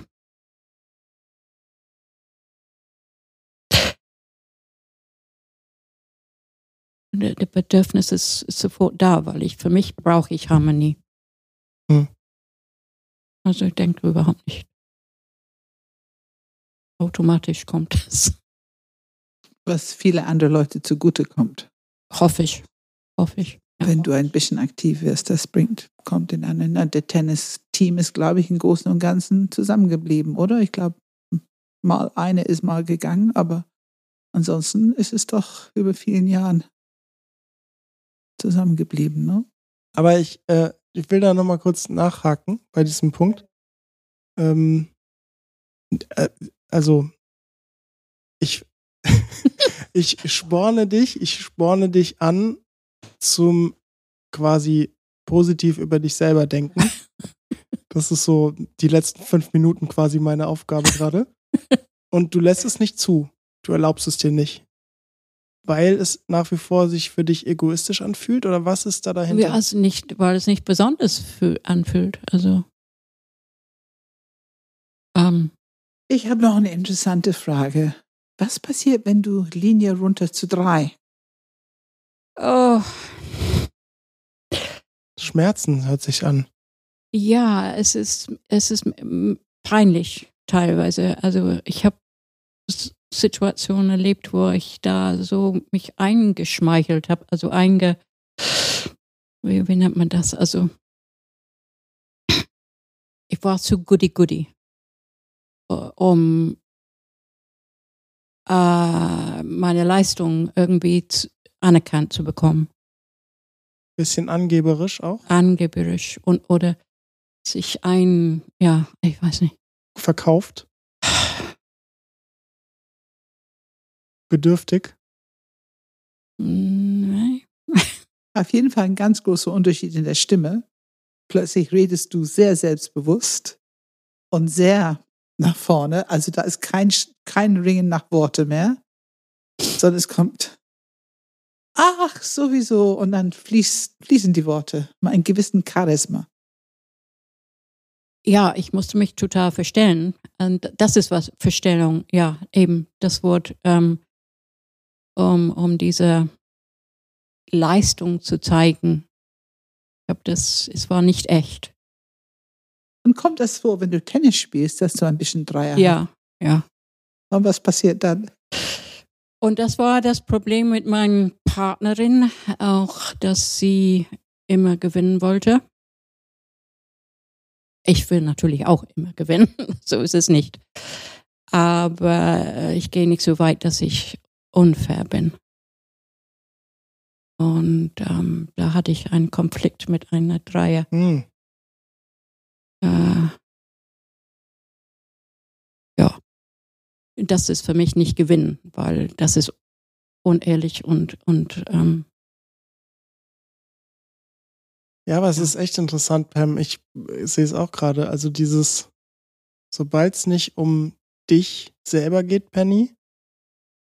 Speaker 3: Der, der Bedürfnis ist, ist sofort da, weil ich für mich brauche ich Harmonie.
Speaker 1: Hm.
Speaker 3: Also ich denke überhaupt nicht. Automatisch kommt es.
Speaker 2: Was viele andere Leute zugutekommt.
Speaker 3: Hoffe ich. Hoffe ich.
Speaker 2: Wenn du ein bisschen aktiv wirst, das bringt, kommt in einen. Der Tennis-Team ist, glaube ich, im Großen und Ganzen zusammengeblieben, oder? Ich glaube, mal eine ist mal gegangen, aber ansonsten ist es doch über vielen Jahren zusammengeblieben, ne?
Speaker 1: Aber ich, äh, ich will da nochmal kurz nachhaken bei diesem Punkt. Ähm, äh, also, ich, (laughs) ich sporne dich, ich sporne dich an zum quasi positiv über dich selber denken. (laughs) Das ist so die letzten fünf Minuten quasi meine Aufgabe gerade. Und du lässt es nicht zu. Du erlaubst es dir nicht. Weil es nach wie vor sich für dich egoistisch anfühlt? Oder was ist da dahinter?
Speaker 3: Ja, also nicht, weil es nicht besonders für, anfühlt. Also. Ähm,
Speaker 2: Ich habe noch eine interessante Frage. Was passiert, wenn du Linie runter zu drei?
Speaker 3: Oh,
Speaker 1: Schmerzen hört sich an.
Speaker 3: ja, es ist, es ist peinlich teilweise. Also ich habe Situationen erlebt, wo ich da so mich eingeschmeichelt habe, also einge, wie, wie nennt man das? Also ich war zu goody goody, um äh, meine Leistung irgendwie zu, anerkannt zu bekommen.
Speaker 1: Bisschen angeberisch auch.
Speaker 3: angeberisch und oder sich ein, ja, ich weiß nicht.
Speaker 1: Verkauft. (sighs) Bedürftig.
Speaker 3: Nee. (laughs)
Speaker 2: Auf jeden Fall ein ganz großer Unterschied in der Stimme. Plötzlich redest du sehr selbstbewusst und sehr nach vorne. Also da ist kein, kein Ringen nach Worte mehr, sondern es kommt ach, sowieso. Und dann fließ, fließen die Worte. Mal einen gewissen Charisma.
Speaker 3: Ja, ich musste mich total verstellen. Und das ist was, Verstellung, ja, eben das Wort, ähm, um, um diese Leistung zu zeigen. Ich glaube, das, es war nicht echt.
Speaker 2: Und kommt das vor, wenn du Tennis spielst, dass du ein bisschen Dreier
Speaker 3: Ja, ja.
Speaker 2: hast? Und was passiert dann?
Speaker 3: Und das war das Problem mit meiner Partnerin, auch, dass sie immer gewinnen wollte. Ich will natürlich auch immer gewinnen, (laughs) so ist es nicht. Aber ich gehe nicht so weit, dass ich unfair bin. Und ähm, da hatte ich einen Konflikt mit einer Dreier.
Speaker 1: Hm.
Speaker 3: Äh, ja, das ist für mich nicht gewinnen, weil das ist unehrlich und, und ähm,
Speaker 1: Ja, aber es
Speaker 3: Ja.
Speaker 1: ist echt interessant, Pam. Ich äh, sehe es auch gerade. Also dieses, sobald es nicht um dich selber geht, Penny,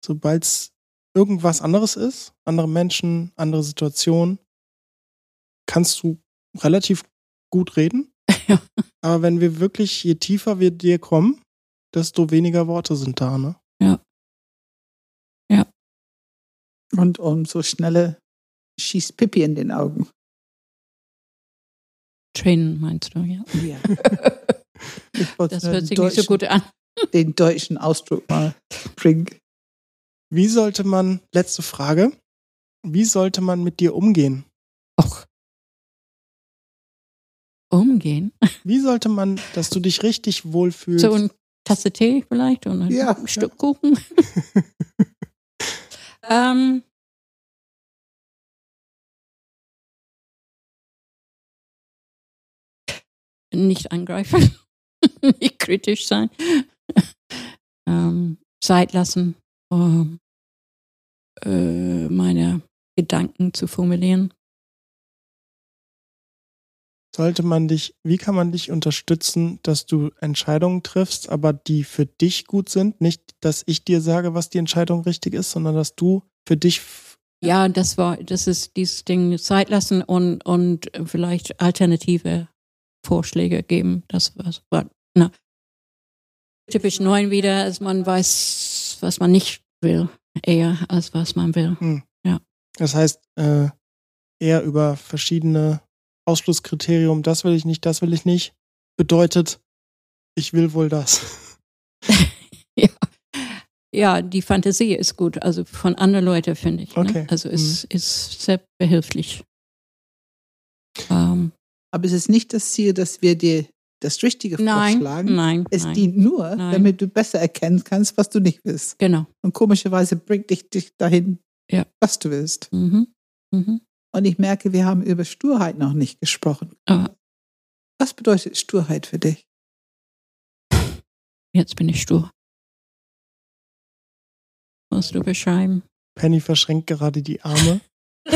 Speaker 1: sobald es irgendwas anderes ist, andere Menschen, andere Situationen, kannst du relativ gut reden. (laughs)
Speaker 3: Ja.
Speaker 1: Aber wenn wir wirklich, je tiefer wir dir kommen, desto weniger Worte sind da, ne?
Speaker 2: Und umso schneller schießt Pippi in den Augen.
Speaker 3: Tränen meinst du, ja.
Speaker 2: Ja. (laughs) Ich wollte
Speaker 3: Das hört sich nicht so gut an. (laughs)
Speaker 2: den deutschen Ausdruck mal bringen.
Speaker 1: Wie sollte man, letzte Frage, wie sollte man mit dir umgehen?
Speaker 3: Och. Umgehen. (laughs)
Speaker 1: Wie sollte man, dass du dich richtig wohlfühlst?
Speaker 3: So eine Tasse Tee vielleicht und ein
Speaker 2: Ja.
Speaker 3: Stück Kuchen. Ähm, nicht angreifen, (laughs) nicht kritisch sein, (laughs) ähm, Zeit lassen, um äh, meine Gedanken zu formulieren.
Speaker 1: Sollte man dich, wie kann man dich unterstützen, dass du Entscheidungen triffst, aber die für dich gut sind? Nicht, dass ich dir sage, was die Entscheidung richtig ist, sondern dass du für dich.
Speaker 3: Ja, das war, das ist dieses Ding Zeit lassen und, und vielleicht alternative Vorschläge geben. Das was war, na. Typisch neun wieder, als man weiß, was man nicht will, eher als was man will.
Speaker 1: Das heißt, äh, eher über verschiedene Ausschlusskriterium, das will ich nicht, das will ich nicht, bedeutet, ich will wohl das. (laughs)
Speaker 3: ja. ja, die Fantasie ist gut, also von anderen Leuten finde ich.
Speaker 1: Okay.
Speaker 3: Ne? Also es ist sehr behilflich. Ähm,
Speaker 2: Aber es ist nicht das Ziel, dass wir dir das Richtige
Speaker 3: nein,
Speaker 2: vorschlagen.
Speaker 3: nein,
Speaker 2: Es
Speaker 3: nein.
Speaker 2: dient nur,
Speaker 3: Nein.
Speaker 2: damit du besser erkennen kannst, was du nicht willst.
Speaker 3: Genau.
Speaker 2: Und komischerweise bringt dich, dich dahin,
Speaker 3: Ja.
Speaker 2: was du willst.
Speaker 3: Mhm. Mhm.
Speaker 2: Und ich merke, wir haben über Sturheit noch nicht gesprochen.
Speaker 3: Ah.
Speaker 2: Was bedeutet Sturheit für dich?
Speaker 3: Jetzt bin ich stur. Musst du beschreiben?
Speaker 1: Penny verschränkt gerade die Arme. (laughs)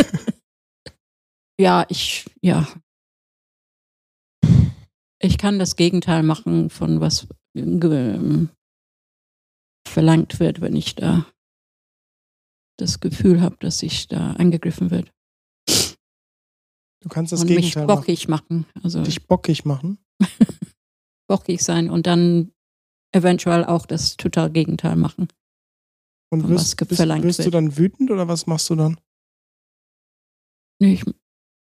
Speaker 3: Ja, ich, ja. Ich kann das Gegenteil machen von was ge- verlangt wird, wenn ich da das Gefühl habe, dass ich da angegriffen wird.
Speaker 1: Du kannst das
Speaker 3: und mich
Speaker 1: Gegenteil machen.
Speaker 3: bockig machen. Also
Speaker 1: Dich bockig machen. (laughs)
Speaker 3: bockig sein und dann eventuell auch das total Gegenteil machen.
Speaker 1: Und wirst, bist, wirst du dann wütend oder was machst du dann?
Speaker 3: Nee, ich,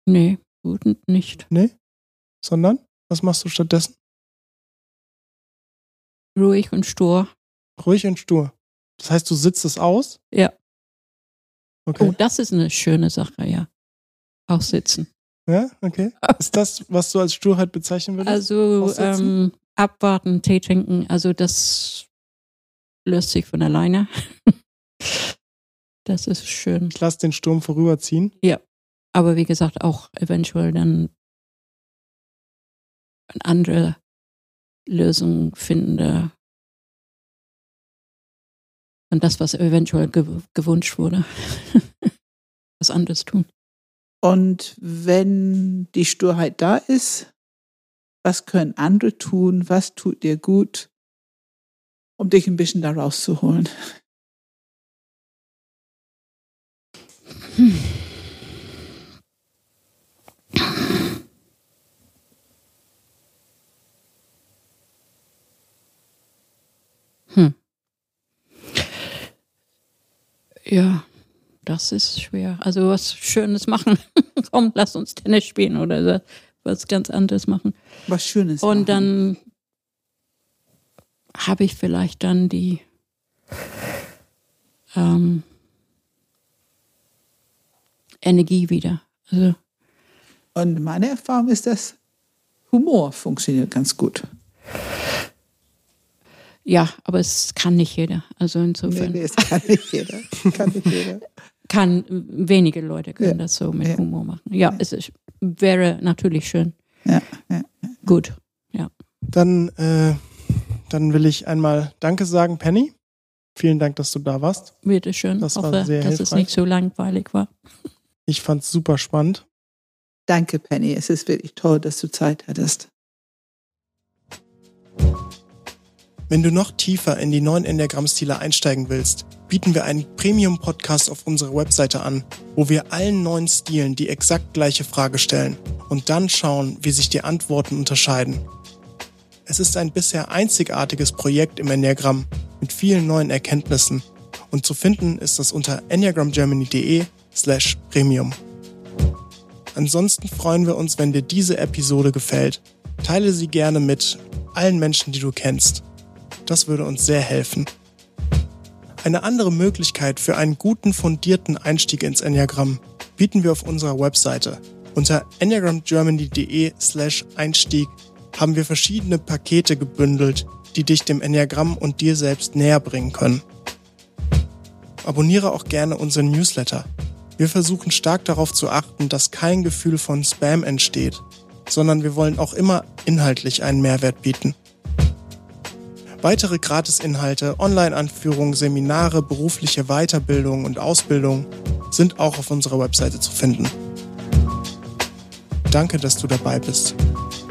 Speaker 3: nee wütend nicht.
Speaker 1: Nee? Sondern? Was machst du stattdessen?
Speaker 3: Ruhig und stur.
Speaker 1: Ruhig und stur. Das heißt, du sitzt es aus?
Speaker 3: Ja.
Speaker 1: Okay.
Speaker 3: Oh, das ist eine schöne Sache, ja. Auch sitzen.
Speaker 1: Ja, okay. Ist das, was du als Sturheit bezeichnen würdest?
Speaker 3: Also ähm, abwarten, Tee trinken, also das löst sich von alleine. (laughs) das ist schön.
Speaker 1: ich lasse den Sturm vorüberziehen.
Speaker 3: Aber wie gesagt, auch eventuell dann eine andere Lösung finden. da. Und das, was eventuell gew gewünscht wurde. (laughs) was anderes tun.
Speaker 2: Und wenn die Sturheit da ist, was können andere tun? Was tut dir gut, um dich ein bisschen da rauszuholen? Hm.
Speaker 3: Hm. Ja das ist schwer. Also was Schönes machen. (laughs) Komm, lass uns Tennis spielen oder was ganz anderes machen.
Speaker 2: Was Schönes.
Speaker 3: Und
Speaker 2: machen.
Speaker 3: dann habe ich vielleicht dann die ähm, Energie wieder. Also,
Speaker 2: Und meine Erfahrung ist, dass Humor funktioniert ganz gut.
Speaker 3: ja, aber es kann nicht jeder. Also insofern
Speaker 2: Nee, nee, das kann nicht jeder. (laughs) Kann nicht jeder.
Speaker 3: Kann wenige Leute können
Speaker 2: Ja.
Speaker 3: das so mit
Speaker 2: Ja.
Speaker 3: Humor machen. Ja, es ist, wäre natürlich schön.
Speaker 2: Ja, ja.
Speaker 3: Gut.
Speaker 1: Dann, äh, dann will ich einmal Danke sagen, Penny. Vielen Dank, dass du da warst.
Speaker 3: Bitte schön.
Speaker 1: Das war
Speaker 3: Hoffe,
Speaker 1: sehr
Speaker 3: dass es
Speaker 1: hilfreich.
Speaker 3: nicht so langweilig war.
Speaker 1: Ich fand's super spannend.
Speaker 2: Danke, Penny. Es ist wirklich toll, dass du Zeit hattest.
Speaker 1: Wenn du noch tiefer in die neuen Enneagramm-Stile einsteigen willst, bieten wir einen Premium-Podcast auf unserer Webseite an, wo wir allen neuen Stilen die exakt gleiche Frage stellen und dann schauen, wie sich die Antworten unterscheiden. Es ist ein bisher einzigartiges Projekt im Enneagramm mit vielen neuen Erkenntnissen und zu finden ist es unter enneagramgermany.de slash premium. Ansonsten freuen wir uns, wenn dir diese Episode gefällt. Teile sie gerne mit allen Menschen, die du kennst. Das würde uns sehr helfen. Eine andere Möglichkeit für einen guten, fundierten Einstieg ins Enneagramm bieten wir auf unserer Webseite. Unter enneagramgermany.de slash Einstieg haben wir verschiedene Pakete gebündelt, die dich dem Enneagramm und dir selbst näher bringen können. Abonniere auch gerne unseren Newsletter. Wir versuchen stark darauf zu achten, dass kein Gefühl von Spam entsteht, sondern wir wollen auch immer inhaltlich einen Mehrwert bieten. Weitere Gratisinhalte, Online-Anführungen, Seminare, berufliche Weiterbildung und Ausbildung sind auch auf unserer Webseite zu finden. Danke, dass du dabei bist.